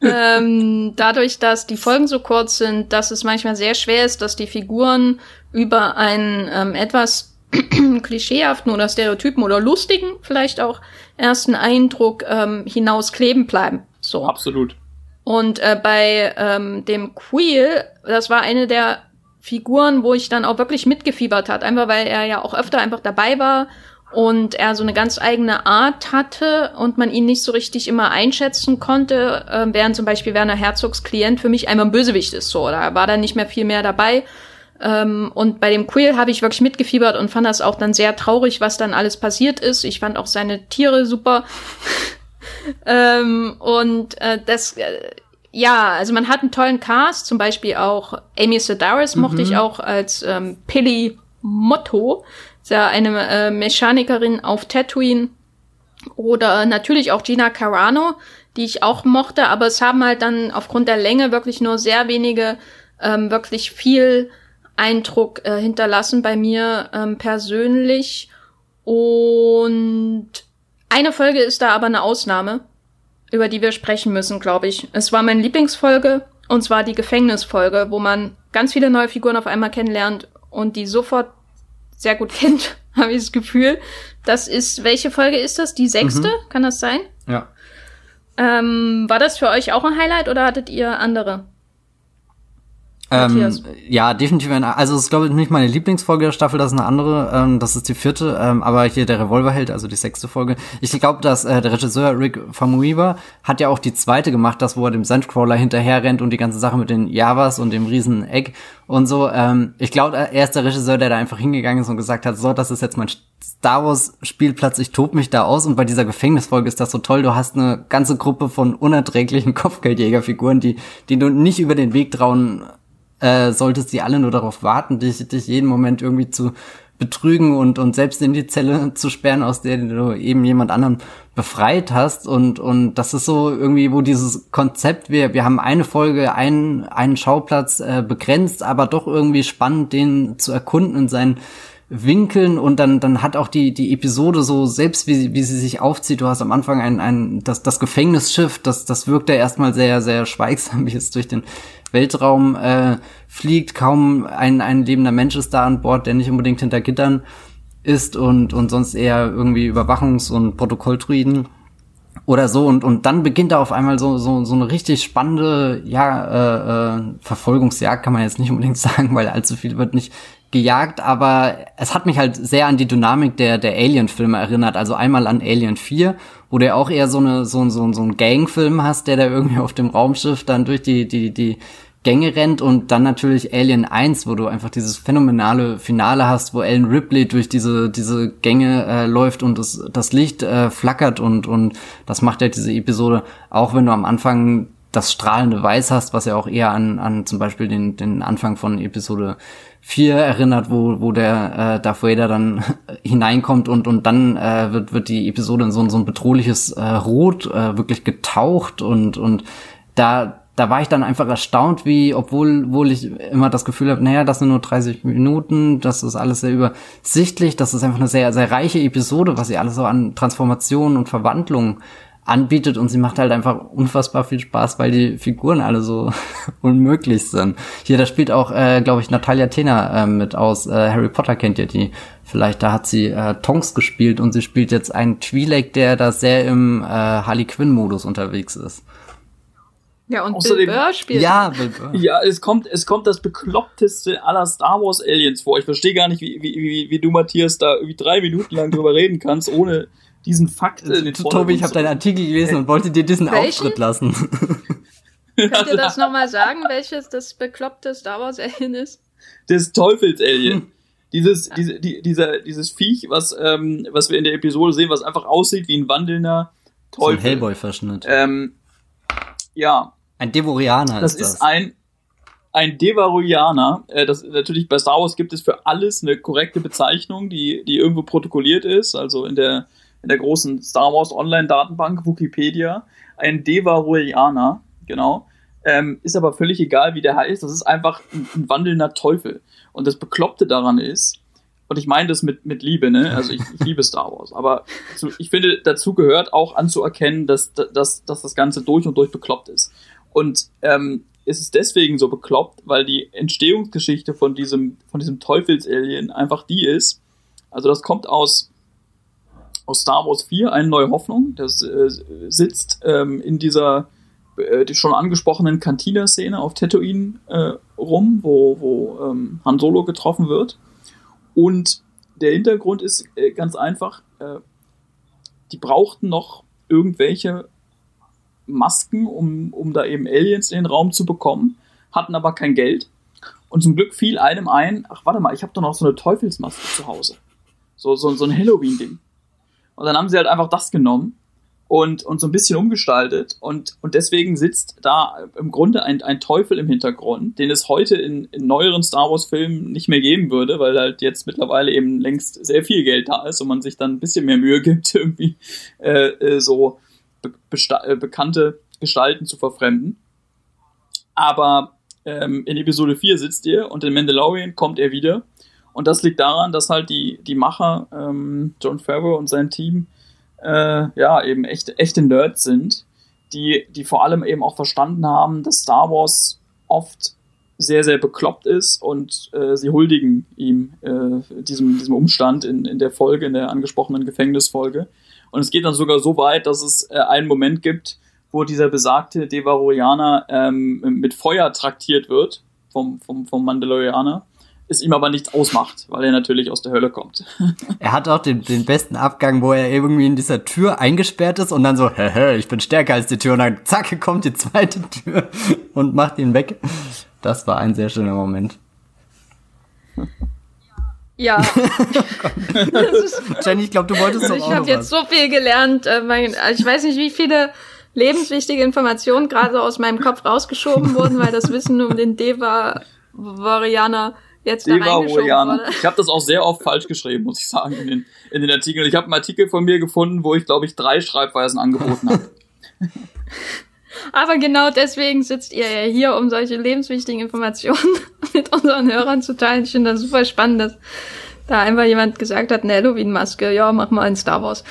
ähm, dadurch, dass die Folgen so kurz sind, dass es manchmal sehr schwer ist, dass die Figuren über einen ähm, etwas klischeehaften oder Stereotypen oder lustigen vielleicht auch ersten Eindruck ähm, hinaus kleben bleiben. So. Absolut. Und äh, bei ähm, dem Queel, das war eine der Figuren, wo ich dann auch wirklich mitgefiebert hat, einfach weil er ja auch öfter einfach dabei war und er so eine ganz eigene Art hatte und man ihn nicht so richtig immer einschätzen konnte, äh, während zum Beispiel Werner Herzogs Klient für mich einmal ein Bösewicht ist, so, da war dann nicht mehr viel mehr dabei. Ähm, und bei dem Quill habe ich wirklich mitgefiebert und fand das auch dann sehr traurig, was dann alles passiert ist. Ich fand auch seine Tiere super. ähm, und äh, das, äh, ja, also man hat einen tollen Cast, zum Beispiel auch Amy Sedaris mhm. mochte ich auch als ähm, Pilly Motto, ja eine äh, Mechanikerin auf Tatooine. Oder natürlich auch Gina Carano, die ich auch mochte, aber es haben halt dann aufgrund der Länge wirklich nur sehr wenige ähm, wirklich viel Eindruck äh, hinterlassen bei mir ähm, persönlich. Und eine Folge ist da aber eine Ausnahme über die wir sprechen müssen, glaube ich. Es war meine Lieblingsfolge, und zwar die Gefängnisfolge, wo man ganz viele neue Figuren auf einmal kennenlernt und die sofort sehr gut kennt, habe ich das Gefühl. Das ist, welche Folge ist das? Die sechste? Mhm. Kann das sein? Ja. Ähm, war das für euch auch ein Highlight oder hattet ihr andere? Ähm, ja, definitiv. Eine, also es ist, glaube ich, nicht meine Lieblingsfolge der Staffel, das ist eine andere. Ähm, das ist die vierte, ähm, aber hier der Revolverheld, also die sechste Folge. Ich glaube, dass äh, der Regisseur Rick Famuyiwa hat ja auch die zweite gemacht, das wo er dem Sandcrawler hinterher rennt und die ganze Sache mit den Javas und dem riesen Egg und so. Ähm, ich glaube, er ist der Regisseur, der da einfach hingegangen ist und gesagt hat, so, das ist jetzt mein Star Wars Spielplatz, ich tob mich da aus und bei dieser Gefängnisfolge ist das so toll. Du hast eine ganze Gruppe von unerträglichen Kopfgeldjägerfiguren, die, die du nicht über den Weg trauen äh, solltest sie alle nur darauf warten, dich, dich jeden Moment irgendwie zu betrügen und, und selbst in die Zelle zu sperren, aus der du eben jemand anderen befreit hast. Und, und das ist so irgendwie, wo dieses Konzept, wir, wir haben eine Folge, einen, einen Schauplatz äh, begrenzt, aber doch irgendwie spannend, den zu erkunden in seinen Winkeln und dann, dann hat auch die, die Episode so, selbst wie, wie sie sich aufzieht, du hast am Anfang ein, ein, das, das Gefängnisschiff, das, das wirkt ja erstmal sehr, sehr schweigsam, wie es durch den Weltraum äh, fliegt, kaum ein, ein lebender Mensch ist da an Bord, der nicht unbedingt hinter Gittern ist und, und sonst eher irgendwie Überwachungs- und Protokolldruiden oder so. Und und dann beginnt da auf einmal so so so eine richtig spannende ja äh, äh, Verfolgungsjagd kann man jetzt nicht unbedingt sagen weil allzu viel wird nicht gejagt. Aber es hat mich halt sehr an die Dynamik der der Alien Filme erinnert. Also einmal an Alien 4 wo du auch eher so eine so so so ein Gangfilm hast der da irgendwie auf dem Raumschiff dann durch die die die Gänge rennt und dann natürlich Alien 1, wo du einfach dieses phänomenale Finale hast, wo Ellen Ripley durch diese diese Gänge äh, läuft und das das Licht äh, flackert und und das macht ja diese Episode. Auch wenn du am Anfang das strahlende Weiß hast, was ja auch eher an an zum Beispiel den den Anfang von Episode 4 erinnert, wo wo der äh, Darth Vader dann hineinkommt und und dann äh, wird wird die Episode in so, so ein bedrohliches äh, Rot äh, wirklich getaucht und und da da war ich dann einfach erstaunt, wie, obwohl, obwohl ich immer das Gefühl habe, naja, das sind nur 30 Minuten, das ist alles sehr übersichtlich, das ist einfach eine sehr, sehr reiche Episode, was sie alles so an Transformationen und Verwandlungen anbietet und sie macht halt einfach unfassbar viel Spaß, weil die Figuren alle so unmöglich sind. Hier, da spielt auch, äh, glaube ich, Natalia Tena äh, mit aus. Äh, Harry Potter kennt ihr die. Vielleicht, da hat sie äh, Tonks gespielt und sie spielt jetzt einen Twi'lek, der da sehr im äh, Harley Quinn-Modus unterwegs ist. Ja, und Außerdem, Bill Burr spielt. Ja, Bill Burr. Ja, es kommt, es kommt das bekloppteste aller Star Wars Aliens vor. Ich verstehe gar nicht, wie, wie, wie, wie du, Matthias, da irgendwie drei Minuten lang drüber reden kannst, ohne diesen Fakt den Tobi, ich habe deinen Artikel gelesen und wollte dir diesen Welchen? Auftritt lassen. Könnt ihr das nochmal sagen, welches das bekloppte Star Wars Alien ist? Das Teufels-Alien. Hm. Dieses, diese, die, dieser, dieses Viech, was, ähm, was wir in der Episode sehen, was einfach aussieht wie ein wandelnder Teufel. So ein Hellboy-Verschnitt. Ähm, ja, ein Devorianer das ist das. Das ist ein, ein Devorianer. Äh, das, natürlich bei Star Wars gibt es für alles eine korrekte Bezeichnung, die, die irgendwo protokolliert ist. Also in der, in der großen Star Wars Online-Datenbank Wikipedia. Ein Devorianer, genau. Ähm, ist aber völlig egal, wie der heißt. Das ist einfach ein, ein wandelnder Teufel. Und das Bekloppte daran ist, und ich meine das mit, mit Liebe, ne? Also ich, ich liebe Star Wars. Aber zu, ich finde, dazu gehört auch anzuerkennen, dass, dass, dass das Ganze durch und durch bekloppt ist. Und ähm, ist es deswegen so bekloppt, weil die Entstehungsgeschichte von diesem, von diesem Teufelsalien einfach die ist. Also das kommt aus, aus Star Wars 4, eine neue Hoffnung. Das äh, sitzt ähm, in dieser äh, die schon angesprochenen Cantina-Szene auf Tatooine äh, rum, wo, wo ähm, Han Solo getroffen wird. Und der Hintergrund ist äh, ganz einfach, äh, die brauchten noch irgendwelche Masken, um, um da eben Aliens in den Raum zu bekommen, hatten aber kein Geld. Und zum Glück fiel einem ein, ach warte mal, ich habe doch noch so eine Teufelsmaske zu Hause. So, so, so ein Halloween-Ding. Und dann haben sie halt einfach das genommen und, und so ein bisschen umgestaltet. Und, und deswegen sitzt da im Grunde ein, ein Teufel im Hintergrund, den es heute in, in neueren Star Wars-Filmen nicht mehr geben würde, weil halt jetzt mittlerweile eben längst sehr viel Geld da ist und man sich dann ein bisschen mehr Mühe gibt, irgendwie äh, äh so be äh, bekannte Gestalten zu verfremden. Aber ähm, in Episode 4 sitzt ihr und in Mandalorian kommt er wieder. Und das liegt daran, dass halt die, die Macher, ähm, John Favreau und sein Team, äh, ja, eben echte, echte Nerds sind, die, die vor allem eben auch verstanden haben, dass Star Wars oft sehr, sehr bekloppt ist und äh, sie huldigen ihm äh, diesem, diesem Umstand in, in der Folge, in der angesprochenen Gefängnisfolge. Und es geht dann sogar so weit, dass es äh, einen Moment gibt, wo dieser besagte Devarorianer ähm, mit Feuer traktiert wird vom, vom, vom Mandalorianer es ihm aber nichts ausmacht, weil er natürlich aus der Hölle kommt. er hat auch den, den besten Abgang, wo er irgendwie in dieser Tür eingesperrt ist und dann so, hä, ich bin stärker als die Tür und dann zack, kommt die zweite Tür und macht ihn weg. Das war ein sehr schöner Moment. Ja. oh Jenny, ich glaube, du wolltest doch Ich habe jetzt so viel gelernt. Äh, mein, ich weiß nicht, wie viele lebenswichtige Informationen gerade aus meinem Kopf rausgeschoben wurden, weil das Wissen um den Deva Varianer jetzt da reingeschoben Ich habe das auch sehr oft falsch geschrieben, muss ich sagen, in den, in den Artikeln. Ich habe einen Artikel von mir gefunden, wo ich, glaube ich, drei Schreibweisen angeboten habe. Aber genau deswegen sitzt ihr ja hier, um solche lebenswichtigen Informationen mit unseren Hörern zu teilen. Ich finde das super spannend, dass da einfach jemand gesagt hat, eine Halloween-Maske, ja, mach mal ein Star Wars.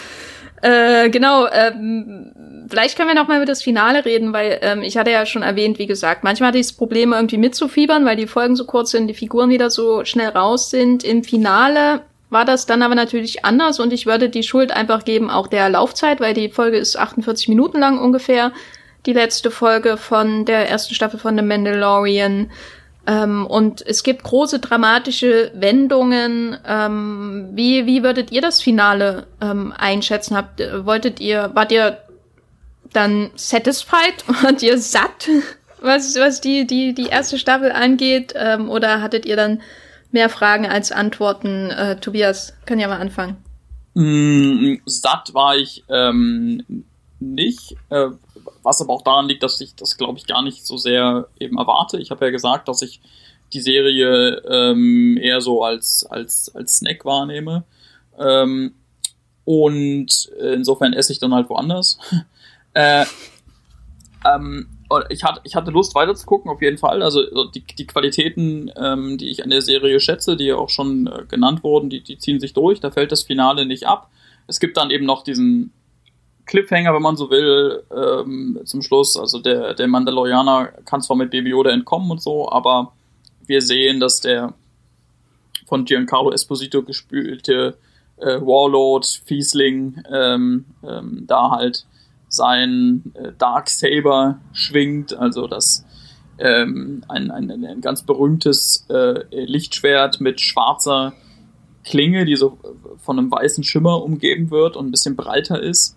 Äh, genau, ähm, vielleicht können wir noch mal über das Finale reden, weil ähm, ich hatte ja schon erwähnt, wie gesagt, manchmal hatte ich das Problem irgendwie mitzufiebern, weil die Folgen so kurz sind, die Figuren wieder so schnell raus sind. Im Finale war das dann aber natürlich anders und ich würde die Schuld einfach geben auch der Laufzeit, weil die Folge ist 48 Minuten lang ungefähr. Die letzte Folge von der ersten Staffel von The Mandalorian. Ähm, und es gibt große dramatische Wendungen. Ähm, wie, wie würdet ihr das Finale ähm, einschätzen? Habt, wolltet ihr, wart ihr dann satisfied? Wart ihr satt, was, was die, die, die erste Staffel angeht? Ähm, oder hattet ihr dann mehr Fragen als Antworten? Äh, Tobias, kann ja mal anfangen. Mm, satt war ich ähm, nicht, äh, was aber auch daran liegt, dass ich das, glaube ich, gar nicht so sehr eben erwarte. Ich habe ja gesagt, dass ich die Serie ähm, eher so als, als, als Snack wahrnehme. Ähm, und insofern esse ich dann halt woanders. Äh, ähm, ich, hatte, ich hatte Lust weiter zu gucken, auf jeden Fall. Also die, die Qualitäten, ähm, die ich an der Serie schätze, die ja auch schon äh, genannt wurden, die, die ziehen sich durch. Da fällt das Finale nicht ab. Es gibt dann eben noch diesen Cliffhanger, wenn man so will, ähm, zum Schluss. Also der, der Mandalorianer kann zwar mit Baby Yoda entkommen und so, aber wir sehen, dass der von Giancarlo Esposito gespülte äh, Warlord, Fiesling, ähm, ähm, da halt sein äh, Dark Saber schwingt, also das ähm, ein, ein, ein ganz berühmtes äh, Lichtschwert mit schwarzer Klinge, die so von einem weißen Schimmer umgeben wird und ein bisschen breiter ist,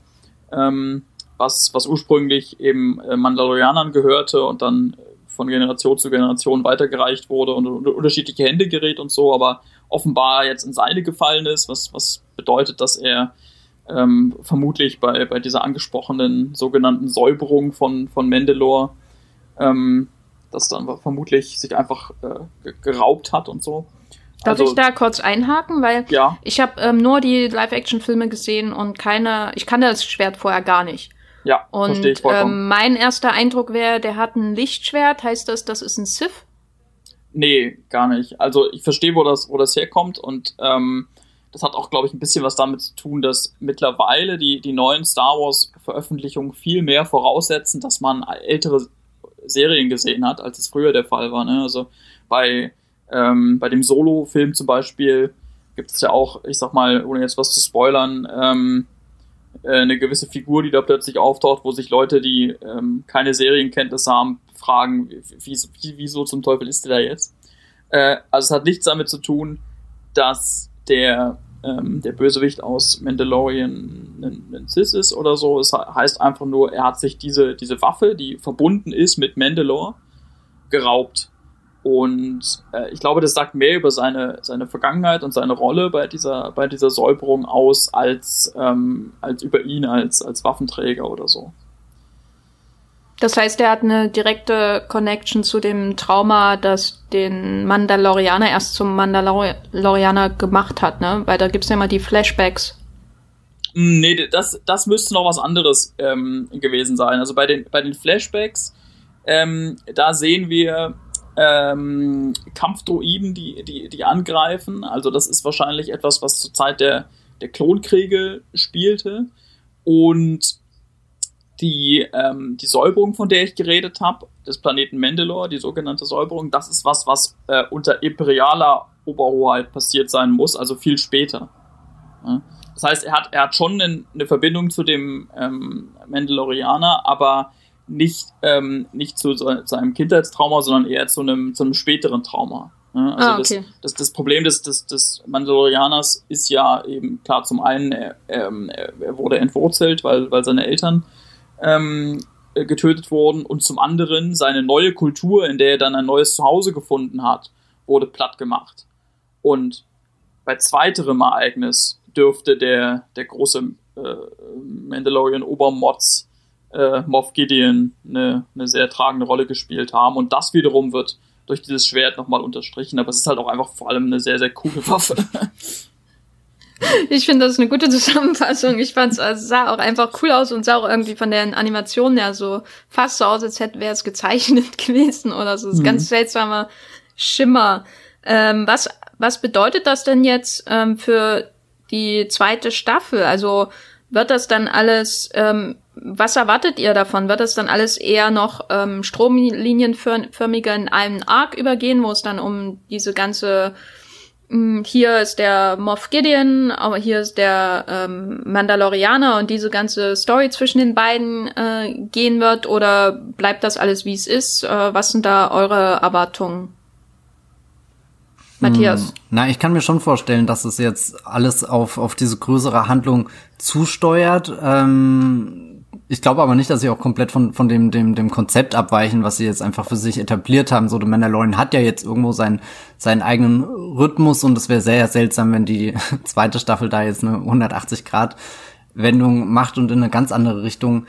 ähm, was, was ursprünglich eben äh, Mandalorianern gehörte und dann von Generation zu Generation weitergereicht wurde und unter unterschiedliche Hände gerät und so, aber offenbar jetzt in seine gefallen ist, was, was bedeutet, dass er ähm, vermutlich bei, bei dieser angesprochenen sogenannten Säuberung von, von Mandalore, ähm, das dann vermutlich sich einfach äh, geraubt hat und so. Darf also, ich da kurz einhaken? Weil ja. ich habe ähm, nur die Live-Action-Filme gesehen und keine, ich kannte das Schwert vorher gar nicht. Ja, und ich ähm, mein erster Eindruck wäre, der hat ein Lichtschwert. Heißt das, das ist ein Sith? Nee, gar nicht. Also ich verstehe, wo das, wo das herkommt und ähm, das hat auch, glaube ich, ein bisschen was damit zu tun, dass mittlerweile die, die neuen Star Wars-Veröffentlichungen viel mehr voraussetzen, dass man ältere Serien gesehen hat, als es früher der Fall war. Ne? Also bei, ähm, bei dem Solo-Film zum Beispiel gibt es ja auch, ich sag mal, ohne jetzt was zu spoilern, ähm, äh, eine gewisse Figur, die da plötzlich auftaucht, wo sich Leute, die ähm, keine Serienkenntnisse haben, fragen, wie, wie, wieso zum Teufel ist der da jetzt? Äh, also es hat nichts damit zu tun, dass der, ähm, der Bösewicht aus Mandalorian ein, ein Cis ist oder so. Es heißt einfach nur, er hat sich diese, diese Waffe, die verbunden ist mit Mandalore, geraubt. Und äh, ich glaube, das sagt mehr über seine, seine Vergangenheit und seine Rolle bei dieser, bei dieser Säuberung aus, als, ähm, als über ihn als, als Waffenträger oder so. Das heißt, er hat eine direkte Connection zu dem Trauma, das den Mandalorianer erst zum Mandalorianer gemacht hat, ne? Weil da gibt's ja immer die Flashbacks. Hm, nee, das, das müsste noch was anderes ähm, gewesen sein. Also bei den, bei den Flashbacks, ähm, da sehen wir ähm, Kampfdroiden, die, die, die angreifen. Also das ist wahrscheinlich etwas, was zur Zeit der, der Klonkriege spielte. Und die, ähm, die Säuberung, von der ich geredet habe, des Planeten Mandalore, die sogenannte Säuberung, das ist was, was äh, unter imperialer Oberhoheit passiert sein muss, also viel später. Ja? Das heißt, er hat, er hat schon eine, eine Verbindung zu dem ähm, Mandalorianer, aber nicht, ähm, nicht zu, zu einem Kindheitstrauma, sondern eher zu einem, zu einem späteren Trauma. Ja? Also ah, okay. das, das, das Problem des, des, des Mandalorianers ist ja eben klar, zum einen, er, ähm, er, wurde entwurzelt, weil, weil seine Eltern ähm, getötet wurden und zum anderen seine neue Kultur, in der er dann ein neues Zuhause gefunden hat, wurde platt gemacht. Und bei zweiterem Ereignis dürfte der, der große äh, Mandalorian Obermods äh, Moff Gideon eine, eine sehr tragende Rolle gespielt haben. Und das wiederum wird durch dieses Schwert nochmal unterstrichen, aber es ist halt auch einfach vor allem eine sehr, sehr coole Waffe. Ich finde, das ist eine gute Zusammenfassung. Ich fand es also sah auch einfach cool aus und sah auch irgendwie von den Animationen ja so fast so aus, als hätte wäre es gezeichnet gewesen oder so. Das ist mhm. ganz seltsamer Schimmer. Ähm, was was bedeutet das denn jetzt ähm, für die zweite Staffel? Also wird das dann alles, ähm, was erwartet ihr davon? Wird das dann alles eher noch ähm, stromlinienförmiger in einem Arc übergehen, wo es dann um diese ganze hm, hier ist der Moff Gideon, aber hier ist der ähm, Mandalorianer und diese ganze Story zwischen den beiden äh, gehen wird oder bleibt das alles wie es ist? Äh, was sind da eure Erwartungen? Matthias. Hm, na, ich kann mir schon vorstellen, dass es jetzt alles auf, auf diese größere Handlung zusteuert. Ähm, ich glaube aber nicht, dass sie auch komplett von, von dem, dem, dem Konzept abweichen, was sie jetzt einfach für sich etabliert haben. So, The Mandalorian hat ja jetzt irgendwo seinen, seinen eigenen Rhythmus und es wäre sehr seltsam, wenn die zweite Staffel da jetzt eine 180-Grad-Wendung macht und in eine ganz andere Richtung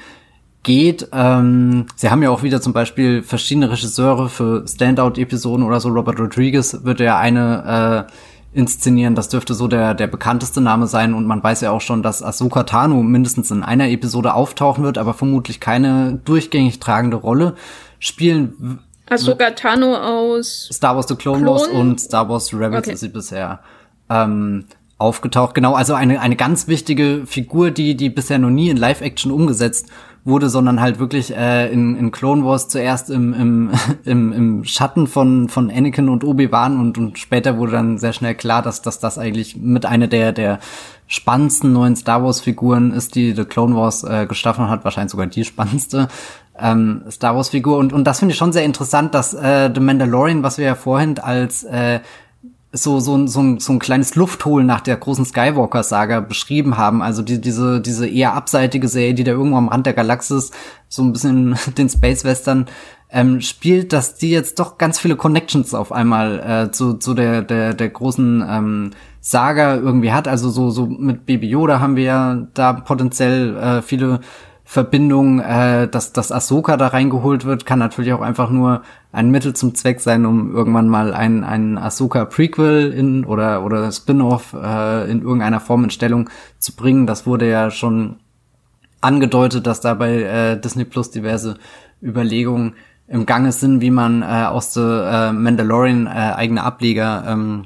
geht. Ähm, sie haben ja auch wieder zum Beispiel verschiedene Regisseure für Standout-Episoden oder so. Robert Rodriguez wird ja eine äh, inszenieren. Das dürfte so der, der bekannteste Name sein und man weiß ja auch schon, dass Ahsoka Tano mindestens in einer Episode auftauchen wird, aber vermutlich keine durchgängig tragende Rolle spielen. Ahsoka Tano aus Star Wars The Clone Wars und Star Wars Rebels okay. ist sie bisher ähm, aufgetaucht. Genau, also eine, eine ganz wichtige Figur, die, die bisher noch nie in Live-Action umgesetzt wurde, sondern halt wirklich äh, in, in Clone Wars zuerst im, im, im, im Schatten von, von Anakin und Obi-Wan und, und später wurde dann sehr schnell klar, dass, dass das eigentlich mit einer der, der spannendsten neuen Star Wars-Figuren ist, die The Clone Wars äh, geschaffen hat, wahrscheinlich sogar die spannendste ähm, Star Wars-Figur. Und, und das finde ich schon sehr interessant, dass äh, The Mandalorian, was wir ja vorhin als äh, so, so, so, ein, so ein kleines Luftholen nach der großen Skywalker-Saga beschrieben haben. Also die, diese, diese eher abseitige Serie, die da irgendwo am Rand der Galaxis so ein bisschen den Space-Western ähm, spielt, dass die jetzt doch ganz viele Connections auf einmal äh, zu, zu der, der, der großen ähm, Saga irgendwie hat. Also so, so mit Baby Yoda haben wir ja da potenziell äh, viele Verbindung, äh, dass, dass Ahsoka da reingeholt wird, kann natürlich auch einfach nur ein Mittel zum Zweck sein, um irgendwann mal ein, ein Ahsoka-Prequel in oder, oder Spin-off äh, in irgendeiner Form in Stellung zu bringen. Das wurde ja schon angedeutet, dass da bei äh, Disney Plus diverse Überlegungen im Gange sind, wie man äh, aus The äh, Mandalorian äh, eigene Ableger ähm,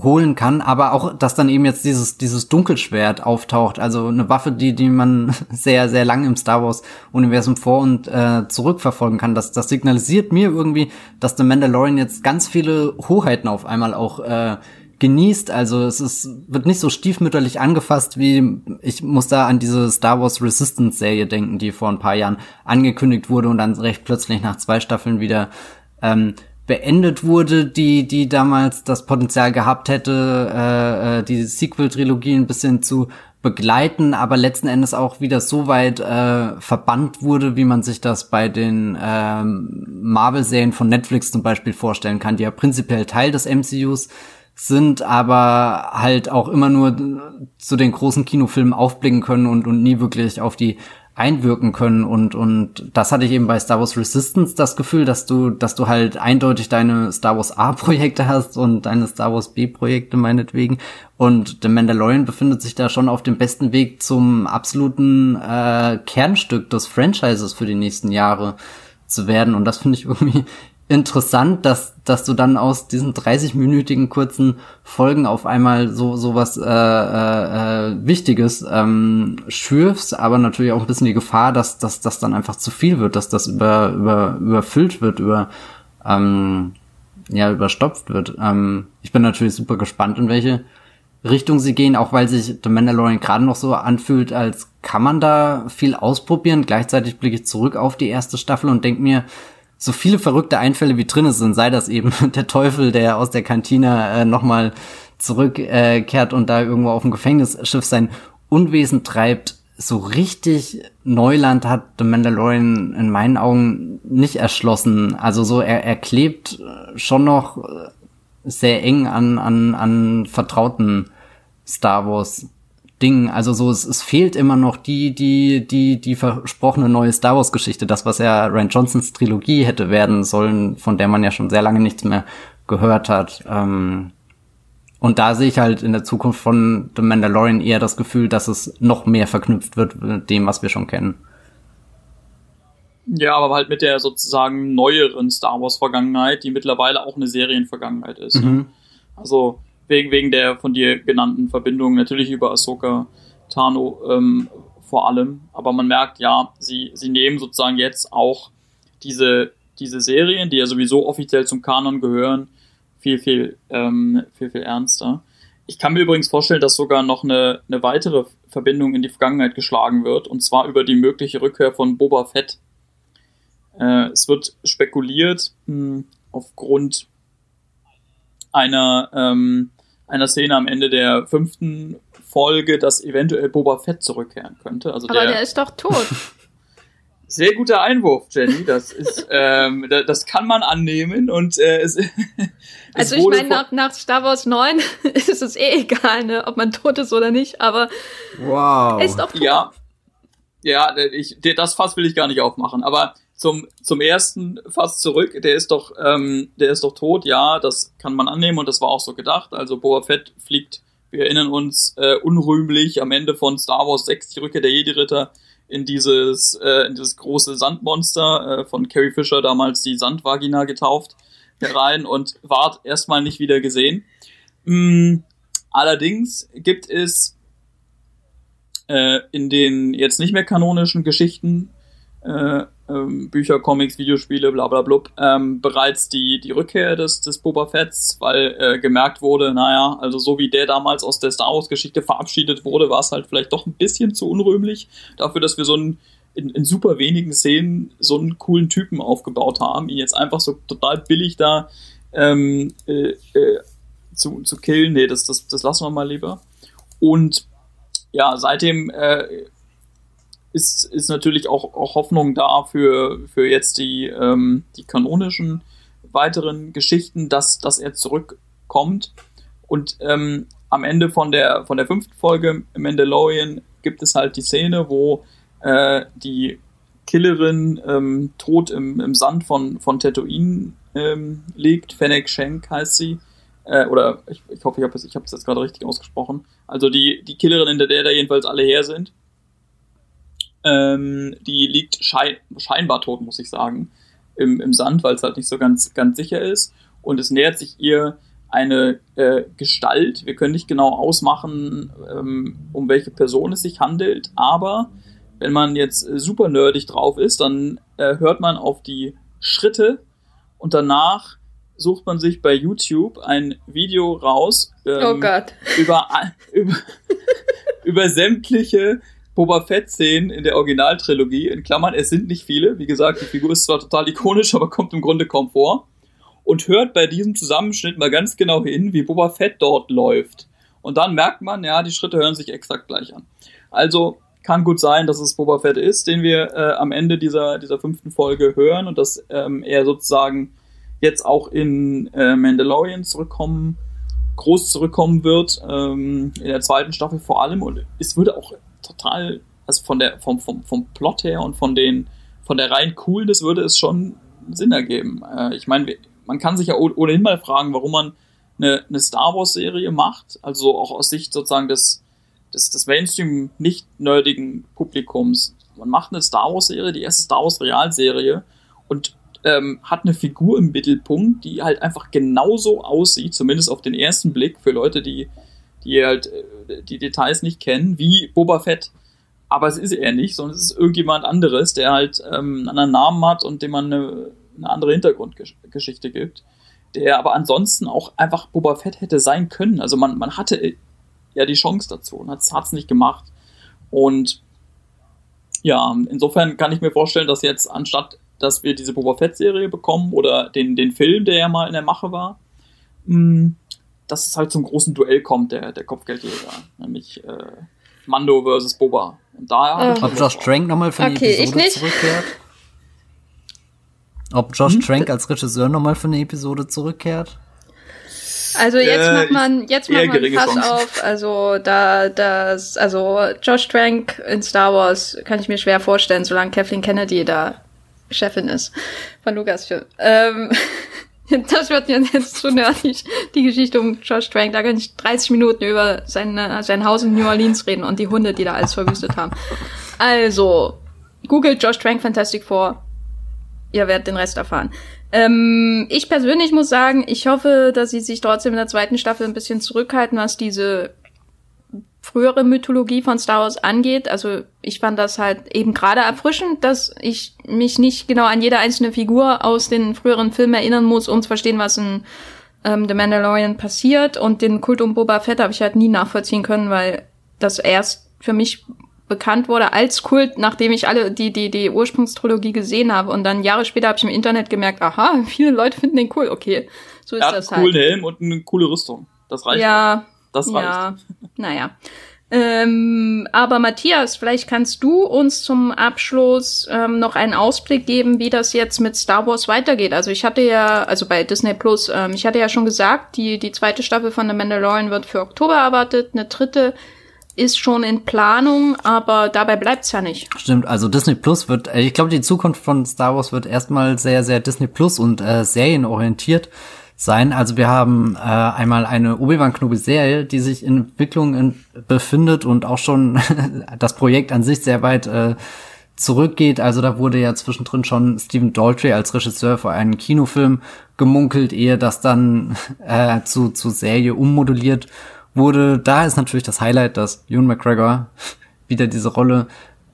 holen kann, aber auch, dass dann eben jetzt dieses, dieses Dunkelschwert auftaucht, also eine Waffe, die, die man sehr, sehr lang im Star Wars Universum vor und äh, zurückverfolgen kann. Das, das signalisiert mir irgendwie, dass der Mandalorian jetzt ganz viele Hoheiten auf einmal auch äh, genießt. Also es ist, wird nicht so stiefmütterlich angefasst, wie ich muss da an diese Star Wars Resistance Serie denken, die vor ein paar Jahren angekündigt wurde und dann recht plötzlich nach zwei Staffeln wieder ähm, beendet wurde, die, die damals das Potenzial gehabt hätte, äh, äh, die Sequel-Trilogie ein bisschen zu begleiten, aber letzten Endes auch wieder so weit äh, verbannt wurde, wie man sich das bei den ähm, Marvel-Serien von Netflix zum Beispiel vorstellen kann, die ja prinzipiell Teil des MCUs sind, aber halt auch immer nur zu den großen Kinofilmen aufblicken können und, und nie wirklich auf die einwirken können und und das hatte ich eben bei Star Wars Resistance das Gefühl, dass du dass du halt eindeutig deine Star Wars A Projekte hast und deine Star Wars B Projekte meinetwegen. Und The Mandalorian befindet sich da schon auf dem besten Weg zum absoluten äh, Kernstück des Franchises für die nächsten Jahre zu werden. Und das finde ich irgendwie interessant, dass, dass du dann aus diesen 30-minütigen kurzen Folgen auf einmal so, so was äh, äh, Wichtiges ähm, schürfst, aber natürlich auch ein bisschen die Gefahr, dass, dass das dann einfach zu viel wird, dass das über, über, überfüllt wird, über ähm, ja, überstopft wird. Ähm, ich bin natürlich super gespannt, in welche Richtung sie gehen, auch weil sich The Mandalorian gerade noch so anfühlt, als kann man da viel ausprobieren. Gleichzeitig blicke ich zurück auf die erste Staffel und denke mir, so viele verrückte Einfälle wie drin sind, sei das eben der Teufel, der aus der Kantine äh, nochmal zurückkehrt äh, und da irgendwo auf dem Gefängnisschiff sein Unwesen treibt, so richtig Neuland hat The Mandalorian in meinen Augen nicht erschlossen. Also so, er, er klebt schon noch sehr eng an, an, an vertrauten Star Wars Ding. Also so, es, es fehlt immer noch die, die, die, die versprochene neue Star Wars Geschichte, das, was ja Ryan Johnsons Trilogie hätte werden sollen, von der man ja schon sehr lange nichts mehr gehört hat. Ähm, und da sehe ich halt in der Zukunft von The Mandalorian eher das Gefühl, dass es noch mehr verknüpft wird mit dem, was wir schon kennen. Ja, aber halt mit der sozusagen neueren Star Wars Vergangenheit, die mittlerweile auch eine Serienvergangenheit ist. Mhm. Also wegen, wegen der von dir genannten Verbindung, natürlich über Ahsoka Tano ähm, vor allem. Aber man merkt, ja, sie, sie nehmen sozusagen jetzt auch diese, diese Serien, die ja sowieso offiziell zum Kanon gehören, viel, viel, ähm, viel, viel ernster. Ich kann mir übrigens vorstellen, dass sogar noch eine, eine weitere Verbindung in die Vergangenheit geschlagen wird, und zwar über die mögliche Rückkehr von Boba Fett. Äh, es wird spekuliert, mh, hm, aufgrund einer ähm, einer Szene am Ende der fünften Folge, dass eventuell Boba Fett zurückkehren könnte. Also Aber der, der ist doch tot. Sehr guter Einwurf, Jenny. Das ist, ähm, das kann man annehmen und äh, es, es Also ich meine, nach, nach Star Wars 9 ist es eh egal, ne, ob man tot ist oder nicht, aber wow. er ist doch tot. Ja, ja, ich, das Fass will ich gar nicht aufmachen. Aber zum, zum ersten fast zurück. Der ist doch, ähm, der ist doch tot, ja, das kann man annehmen und das war auch so gedacht. Also Boba Fett fliegt, wir erinnern uns, äh, unrühmlich am Ende von Star Wars 6, die Rückkehr der Jedi-Ritter, in dieses, äh, in dieses große Sandmonster äh, von Carrie Fisher, damals die Sandvagina getauft, herein und ward erstmal nicht wieder gesehen. Mm, allerdings gibt es äh, in den jetzt nicht mehr kanonischen Geschichten äh, ähm, Bücher, Comics, Videospiele, bla bla blub, ähm, bereits die, die Rückkehr des, des Boba Fetts, weil äh, gemerkt wurde, naja, also so wie der damals aus der Star Wars-Geschichte verabschiedet wurde, war es halt vielleicht doch ein bisschen zu unrühmlich dafür, dass wir so einen in, in super wenigen Szenen so einen coolen Typen aufgebaut haben, ihn jetzt einfach so total billig da ähm, äh, äh, zu, zu killen. Nee, das, das, das lassen wir mal lieber. Und ja, seitdem äh, ist, ist natürlich auch, auch Hoffnung da für, für jetzt die, ähm, die kanonischen weiteren Geschichten, dass, dass er zurückkommt. Und ähm, am Ende von der, von der fünften Folge Mandalorian gibt es halt die Szene, wo äh, die Killerin ähm, tot im, im Sand von, von Tatooine ähm, liegt. Fennec Shank heißt sie. Äh, oder ich, ich hoffe, ich habe es ich jetzt gerade richtig ausgesprochen. Also die, die Killerin, hinter der da jedenfalls alle her sind. Ähm, die liegt schein scheinbar tot, muss ich sagen, im, im Sand, weil es halt nicht so ganz, ganz sicher ist. Und es nähert sich ihr eine äh, Gestalt. Wir können nicht genau ausmachen, ähm, um welche Person es sich handelt, aber wenn man jetzt super nerdig drauf ist, dann äh, hört man auf die Schritte und danach sucht man sich bei YouTube ein Video raus ähm, oh Gott. über, über, über sämtliche Boba Fett-Szenen in der Originaltrilogie. In Klammern, es sind nicht viele. Wie gesagt, die Figur ist zwar total ikonisch, aber kommt im Grunde kaum vor. Und hört bei diesem Zusammenschnitt mal ganz genau hin, wie Boba Fett dort läuft. Und dann merkt man, ja, die Schritte hören sich exakt gleich an. Also kann gut sein, dass es Boba Fett ist, den wir äh, am Ende dieser, dieser fünften Folge hören und dass ähm, er sozusagen jetzt auch in äh, Mandalorian zurückkommen, groß zurückkommen wird, ähm, in der zweiten Staffel vor allem. Und es würde auch total, also von der, vom, vom, vom Plot her und von den, von der rein Coolness würde es schon Sinn ergeben. Äh, ich meine, man kann sich ja ohnehin mal fragen, warum man eine, eine Star Wars-Serie macht, also auch aus Sicht sozusagen des, des, des Mainstream nicht nerdigen Publikums. Man macht eine Star Wars-Serie, die erste Star Wars-Realserie und ähm, hat eine Figur im Mittelpunkt, die halt einfach genauso aussieht, zumindest auf den ersten Blick für Leute, die, die halt äh, die Details nicht kennen, wie Boba Fett. Aber es ist er nicht, sondern es ist irgendjemand anderes, der halt ähm, einen anderen Namen hat und dem man eine, eine andere Hintergrundgeschichte gibt. Der aber ansonsten auch einfach Boba Fett hätte sein können. Also man, man hatte ja die Chance dazu und hat es nicht gemacht. Und ja, insofern kann ich mir vorstellen, dass jetzt anstatt, dass wir diese Boba Fett-Serie bekommen oder den, den Film, der ja mal in der Mache war, mh, hm, dass es halt zum großen Duell kommt, der, der Kopfgeldjäger. Nämlich äh, Mando versus Boba. Und da äh. Ob Josh Trank nochmal für eine okay, Episode zurückkehrt? Ob Josh hm? Trank als Regisseur nochmal für eine Episode zurückkehrt? Also jetzt äh, macht man, jetzt macht man Chance. auf. Also da, das, also Josh Trank in Star Wars kann ich mir schwer vorstellen, solange Kathleen Kennedy da Chefin ist von Lucasfilm. Ähm, das wird mir jetzt zu nerdig, die Geschichte um Josh Trank. Da kann ich 30 Minuten über sein, sein Haus in New Orleans reden und die Hunde, die da alles verwüstet haben. Also, googelt Josh Trank Fantastic Four. Ihr werdet den Rest erfahren. Ähm, ich persönlich muss sagen, ich hoffe, dass sie sich trotzdem in der zweiten Staffel ein bisschen zurückhalten, was diese frühere Mythologie von Star Wars angeht. Also ich fand das halt eben gerade erfrischend, dass ich mich nicht genau an jede einzelne Figur aus den früheren Filmen erinnern muss, um zu verstehen, was in ähm, The Mandalorian passiert. Und den Kult um Boba Fett habe ich halt nie nachvollziehen können, weil das erst für mich bekannt wurde als Kult, nachdem ich alle die, die, die Ursprungstrilogie gesehen habe. Und dann Jahre später habe ich im Internet gemerkt, aha, viele Leute finden den cool. Okay, so ist er das halt. einen coolen Helm und eine coole Rüstung. Das reicht. Ja, das reicht. Ja, naja. Ähm, aber Matthias, vielleicht kannst du uns zum Abschluss ähm, noch einen Ausblick geben, wie das jetzt mit Star Wars weitergeht. Also ich hatte ja, also bei Disney Plus, ähm, ich hatte ja schon gesagt, die, die zweite Staffel von The Mandalorian wird für Oktober erwartet, eine dritte ist schon in Planung, aber dabei bleibt's ja nicht. Stimmt, also Disney Plus wird, äh, ich glaube, die Zukunft von Star Wars wird erstmal sehr, sehr Disney Plus und äh, serienorientiert sein. Also wir haben äh, einmal eine Obi-Wan Kenobi-Serie, die sich in Entwicklung in, befindet und auch schon das Projekt an sich sehr weit äh, zurückgeht. Also da wurde ja zwischendrin schon Stephen Daltrey als Regisseur für einen Kinofilm gemunkelt, ehe das dann äh, zu, zu Serie ummoduliert wurde, da ist natürlich das Highlight, dass Ewan McGregor wieder diese Rolle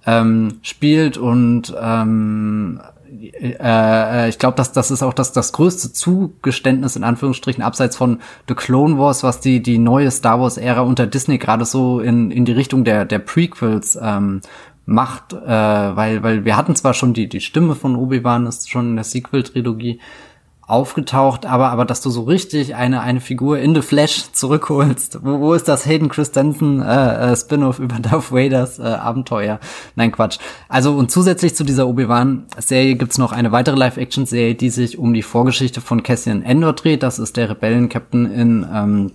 ähm, spielt und ähm, äh, äh, ich glaube, dass das ist auch das, das größte Zugeständnis in Anführungsstrichen abseits von The Clone Wars, was die die neue Star Wars Ära unter Disney gerade so in in die Richtung der der Prequels ähm, macht, äh, weil weil wir hatten zwar schon die die Stimme von Obi Wan ist schon in der Sequel Trilogie, aufgetaucht, aber aber dass du so richtig eine eine Figur in the Flash zurückholst. Wo, wo ist das Hayden Christensen äh, äh, Spin-off über Darth Vaders äh, Abenteuer? Nein, Quatsch. Also und zusätzlich zu dieser Obi-Wan Serie gibt's noch eine weitere Live-Action Serie, die sich um die Vorgeschichte von Cassian Endor dreht. Das ist der Rebellen-Captain in ähm,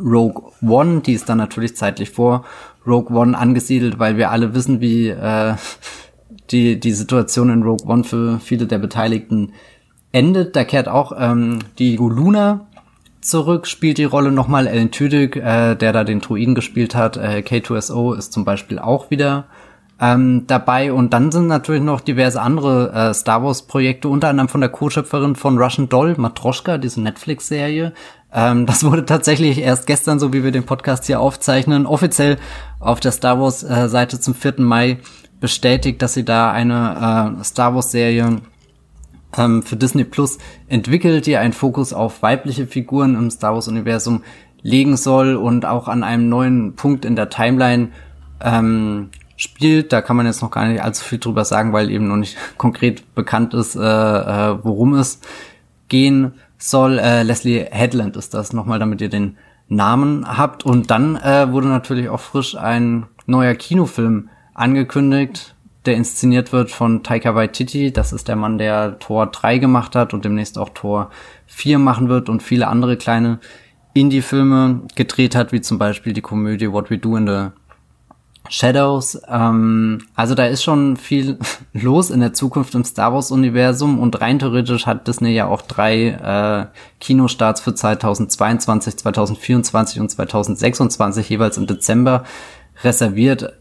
Rogue One, die ist dann natürlich zeitlich vor Rogue One angesiedelt, weil wir alle wissen, wie äh, die die Situation in Rogue One für viele der Beteiligten endet. Da kehrt auch ähm, die Luna zurück, spielt die Rolle nochmal. Alan Tudyk, äh, der da den Druiden gespielt hat, äh, K2SO ist zum Beispiel auch wieder ähm, dabei. Und dann sind natürlich noch diverse andere äh, Star Wars-Projekte, unter anderem von der Co-Schöpferin von Russian Doll, Matroschka, diese Netflix-Serie. Ähm, das wurde tatsächlich erst gestern, so wie wir den Podcast hier aufzeichnen, offiziell auf der Star Wars-Seite äh, zum 4. Mai bestätigt, dass sie da eine äh, Star Wars-Serie ähm, für Disney Plus entwickelt, die einen Fokus auf weibliche Figuren im Star Wars Universum legen soll und auch an einem neuen Punkt in der Timeline ähm, spielt. Da kann man jetzt noch gar nicht allzu viel drüber sagen, weil eben noch nicht konkret bekannt ist, äh, äh, worum es gehen soll. Äh, Leslie Headland ist das nochmal, damit ihr den Namen habt. Und dann äh, wurde natürlich auch frisch ein neuer Kinofilm angekündigt der inszeniert wird von Taika Waititi. Das ist der Mann, der Tor 3 gemacht hat und demnächst auch Tor 4 machen wird und viele andere kleine Indie-Filme gedreht hat, wie zum Beispiel die Komödie What We Do in the Shadows. Ähm, also da ist schon viel los in der Zukunft im Star Wars-Universum und rein theoretisch hat Disney ja auch drei äh, Kinostarts für 2022, 2024 und 2026 jeweils im Dezember reserviert.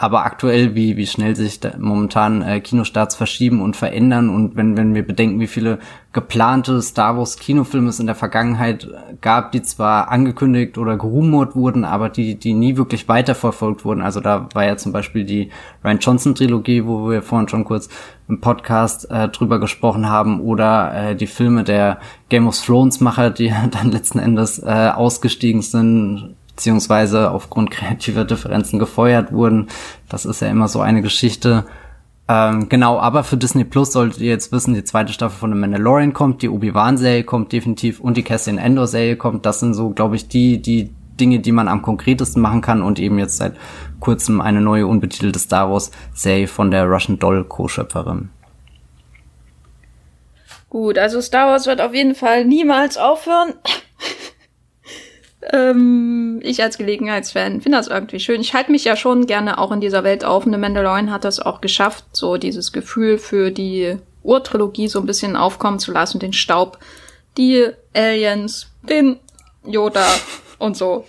Aber aktuell, wie, wie schnell sich momentan äh, Kinostarts verschieben und verändern und wenn, wenn wir bedenken, wie viele geplante Star Wars Kinofilme es in der Vergangenheit gab, die zwar angekündigt oder gerumort wurden, aber die, die nie wirklich weiterverfolgt wurden. Also da war ja zum Beispiel die Ryan Johnson Trilogie, wo wir vorhin schon kurz im Podcast äh, drüber gesprochen haben, oder äh, die Filme der Game of Thrones Macher, die dann letzten Endes äh, ausgestiegen sind, beziehungsweise aufgrund kreativer Differenzen gefeuert wurden. Das ist ja immer so eine Geschichte. Ähm, genau, aber für Disney Plus solltet ihr jetzt wissen, die zweite Staffel von The Mandalorian kommt, die Obi-Wan-Serie kommt definitiv und die Cassian Endor-Serie kommt. Das sind so, glaube ich, die, die Dinge, die man am konkretesten machen kann und eben jetzt seit kurzem eine neue unbetitelte Star Wars-Serie von der Russian Doll Co-Schöpferin. Gut, also Star Wars wird auf jeden Fall niemals aufhören. Ähm, ich als Gelegenheitsfan finde das irgendwie schön. Ich halte mich ja schon gerne auch in dieser Welt auf. Und The Mandalorian hat das auch geschafft, so dieses Gefühl für die Urtrilogie so ein bisschen aufkommen zu lassen, den Staub, die Aliens, den Yoda und so.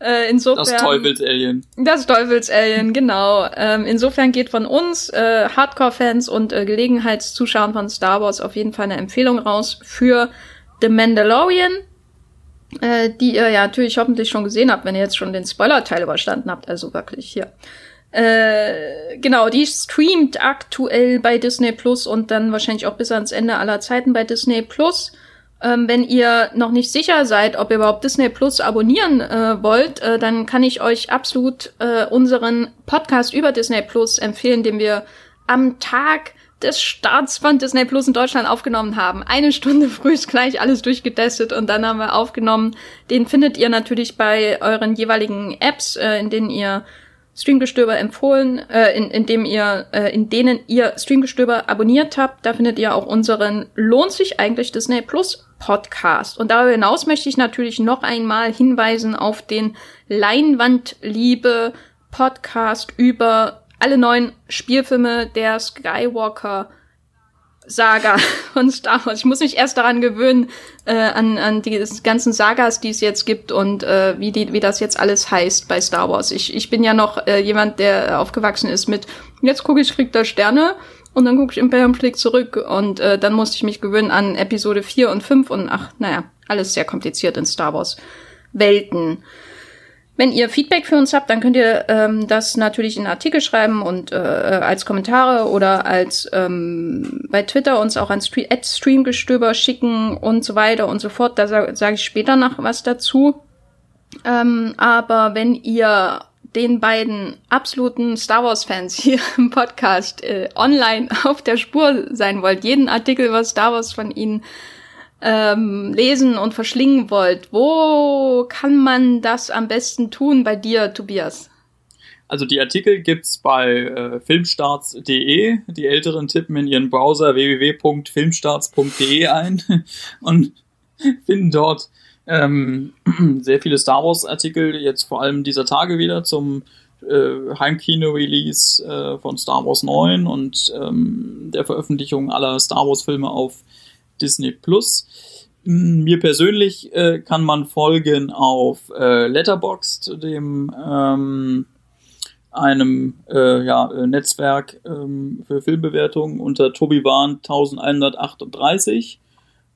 Äh, insofern, das Teufels-Alien. Das Teufels-Alien, genau. Ähm, insofern geht von uns, äh, Hardcore-Fans und äh, Gelegenheitszuschauern von Star Wars auf jeden Fall eine Empfehlung raus für The Mandalorian äh, die ihr ja natürlich hoffentlich schon gesehen habt, wenn ihr jetzt schon den Spoiler-Teil überstanden habt. Also wirklich hier. Äh, genau, die streamt aktuell bei Disney Plus und dann wahrscheinlich auch bis ans Ende aller Zeiten bei Disney Plus. Ähm, wenn ihr noch nicht sicher seid, ob ihr überhaupt Disney Plus abonnieren äh, wollt, äh, dann kann ich euch absolut äh, unseren Podcast über Disney Plus empfehlen, den wir am Tag des Starts Disney Plus in Deutschland aufgenommen haben. Eine Stunde früh ist gleich alles durchgetestet und dann haben wir aufgenommen. Den findet ihr natürlich bei euren jeweiligen Apps, äh, in denen ihr Streamgestöber empfohlen, äh, in, in dem ihr, äh, in denen ihr Streamgestöber abonniert habt. Da findet ihr auch unseren Lohnt sich eigentlich Disney Plus Podcast. Und darüber hinaus möchte ich natürlich noch einmal hinweisen auf den Leinwandliebe Podcast über alle neuen Spielfilme der Skywalker Saga von Star Wars. Ich muss mich erst daran gewöhnen, äh, an, an die ganzen Sagas, die es jetzt gibt und äh, wie, die, wie das jetzt alles heißt bei Star Wars. Ich, ich bin ja noch äh, jemand, der aufgewachsen ist mit, jetzt gucke ich Krieg der Sterne und dann gucke ich Imperium Flick zurück und äh, dann musste ich mich gewöhnen an Episode 4 und 5 und ach, naja, alles sehr kompliziert in Star Wars Welten. Wenn ihr Feedback für uns habt, dann könnt ihr ähm, das natürlich in Artikel schreiben und äh, als Kommentare oder als ähm, bei Twitter uns auch an Stream Streamgestöber schicken und so weiter und so fort. Da sage sag ich später noch was dazu. Ähm, aber wenn ihr den beiden absoluten Star Wars-Fans hier im Podcast äh, online auf der Spur sein wollt, jeden Artikel, was Star Wars von ihnen ähm, lesen und verschlingen wollt, wo kann man das am besten tun bei dir, Tobias? Also die Artikel gibt's bei äh, filmstarts.de. Die Älteren tippen in ihren Browser www.filmstarts.de ein und finden dort ähm, sehr viele Star Wars Artikel, jetzt vor allem dieser Tage wieder zum äh, Heimkino-Release äh, von Star Wars 9 und ähm, der Veröffentlichung aller Star Wars Filme auf Disney Plus. Mir persönlich äh, kann man folgen auf äh, Letterboxd, dem ähm, einem äh, ja, äh, Netzwerk ähm, für Filmbewertungen unter Tobiwan 1138.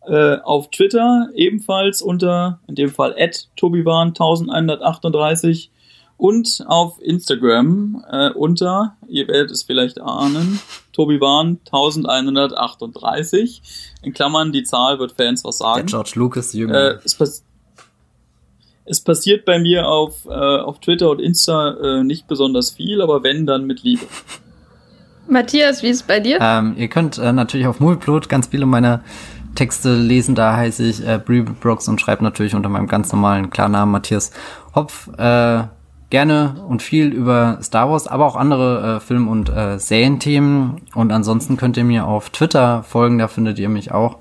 Äh, auf Twitter ebenfalls unter, in dem Fall at Tobiwan 1138 und auf Instagram äh, unter, ihr werdet es vielleicht ahnen, Tobi Bahn 1138. In Klammern, die Zahl wird Fans was sagen. Der George Lucas Jünger. Äh, es, pass es, passiert bei mir auf, äh, auf Twitter und Insta äh, nicht besonders viel, aber wenn, dann mit Liebe. Matthias, wie ist es bei dir? Ähm, ihr könnt äh, natürlich auf Movieplot ganz viele meiner Texte lesen. Da heiße ich äh, Brie Brooks und schreibe natürlich unter meinem ganz normalen Klarnamen Matthias Hopf. Äh, gerne und viel über Star Wars, aber auch andere äh, Film- und äh, Serienthemen. Und ansonsten könnt ihr mir auf Twitter folgen, da findet ihr mich auch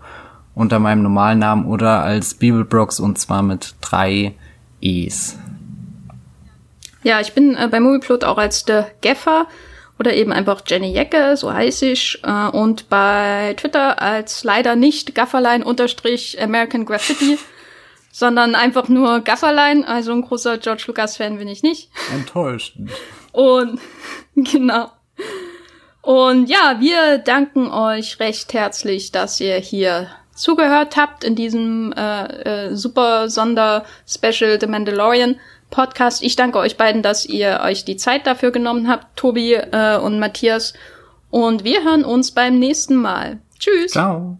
unter meinem normalen Namen oder als Bibelbrox und zwar mit drei E's. Ja, ich bin äh, bei Movieplot auch als der Geffer oder eben einfach Jenny Jecke, so heiße ich. Äh, und bei Twitter als leider nicht Gafferlein unterstrich American Graffiti sondern einfach nur Gafferlein. Also ein großer George Lucas-Fan bin ich nicht. Enttäuschend. Und genau. Und ja, wir danken euch recht herzlich, dass ihr hier zugehört habt in diesem äh, äh, super Sonder-Special The Mandalorian Podcast. Ich danke euch beiden, dass ihr euch die Zeit dafür genommen habt, Tobi äh, und Matthias. Und wir hören uns beim nächsten Mal. Tschüss. Ciao.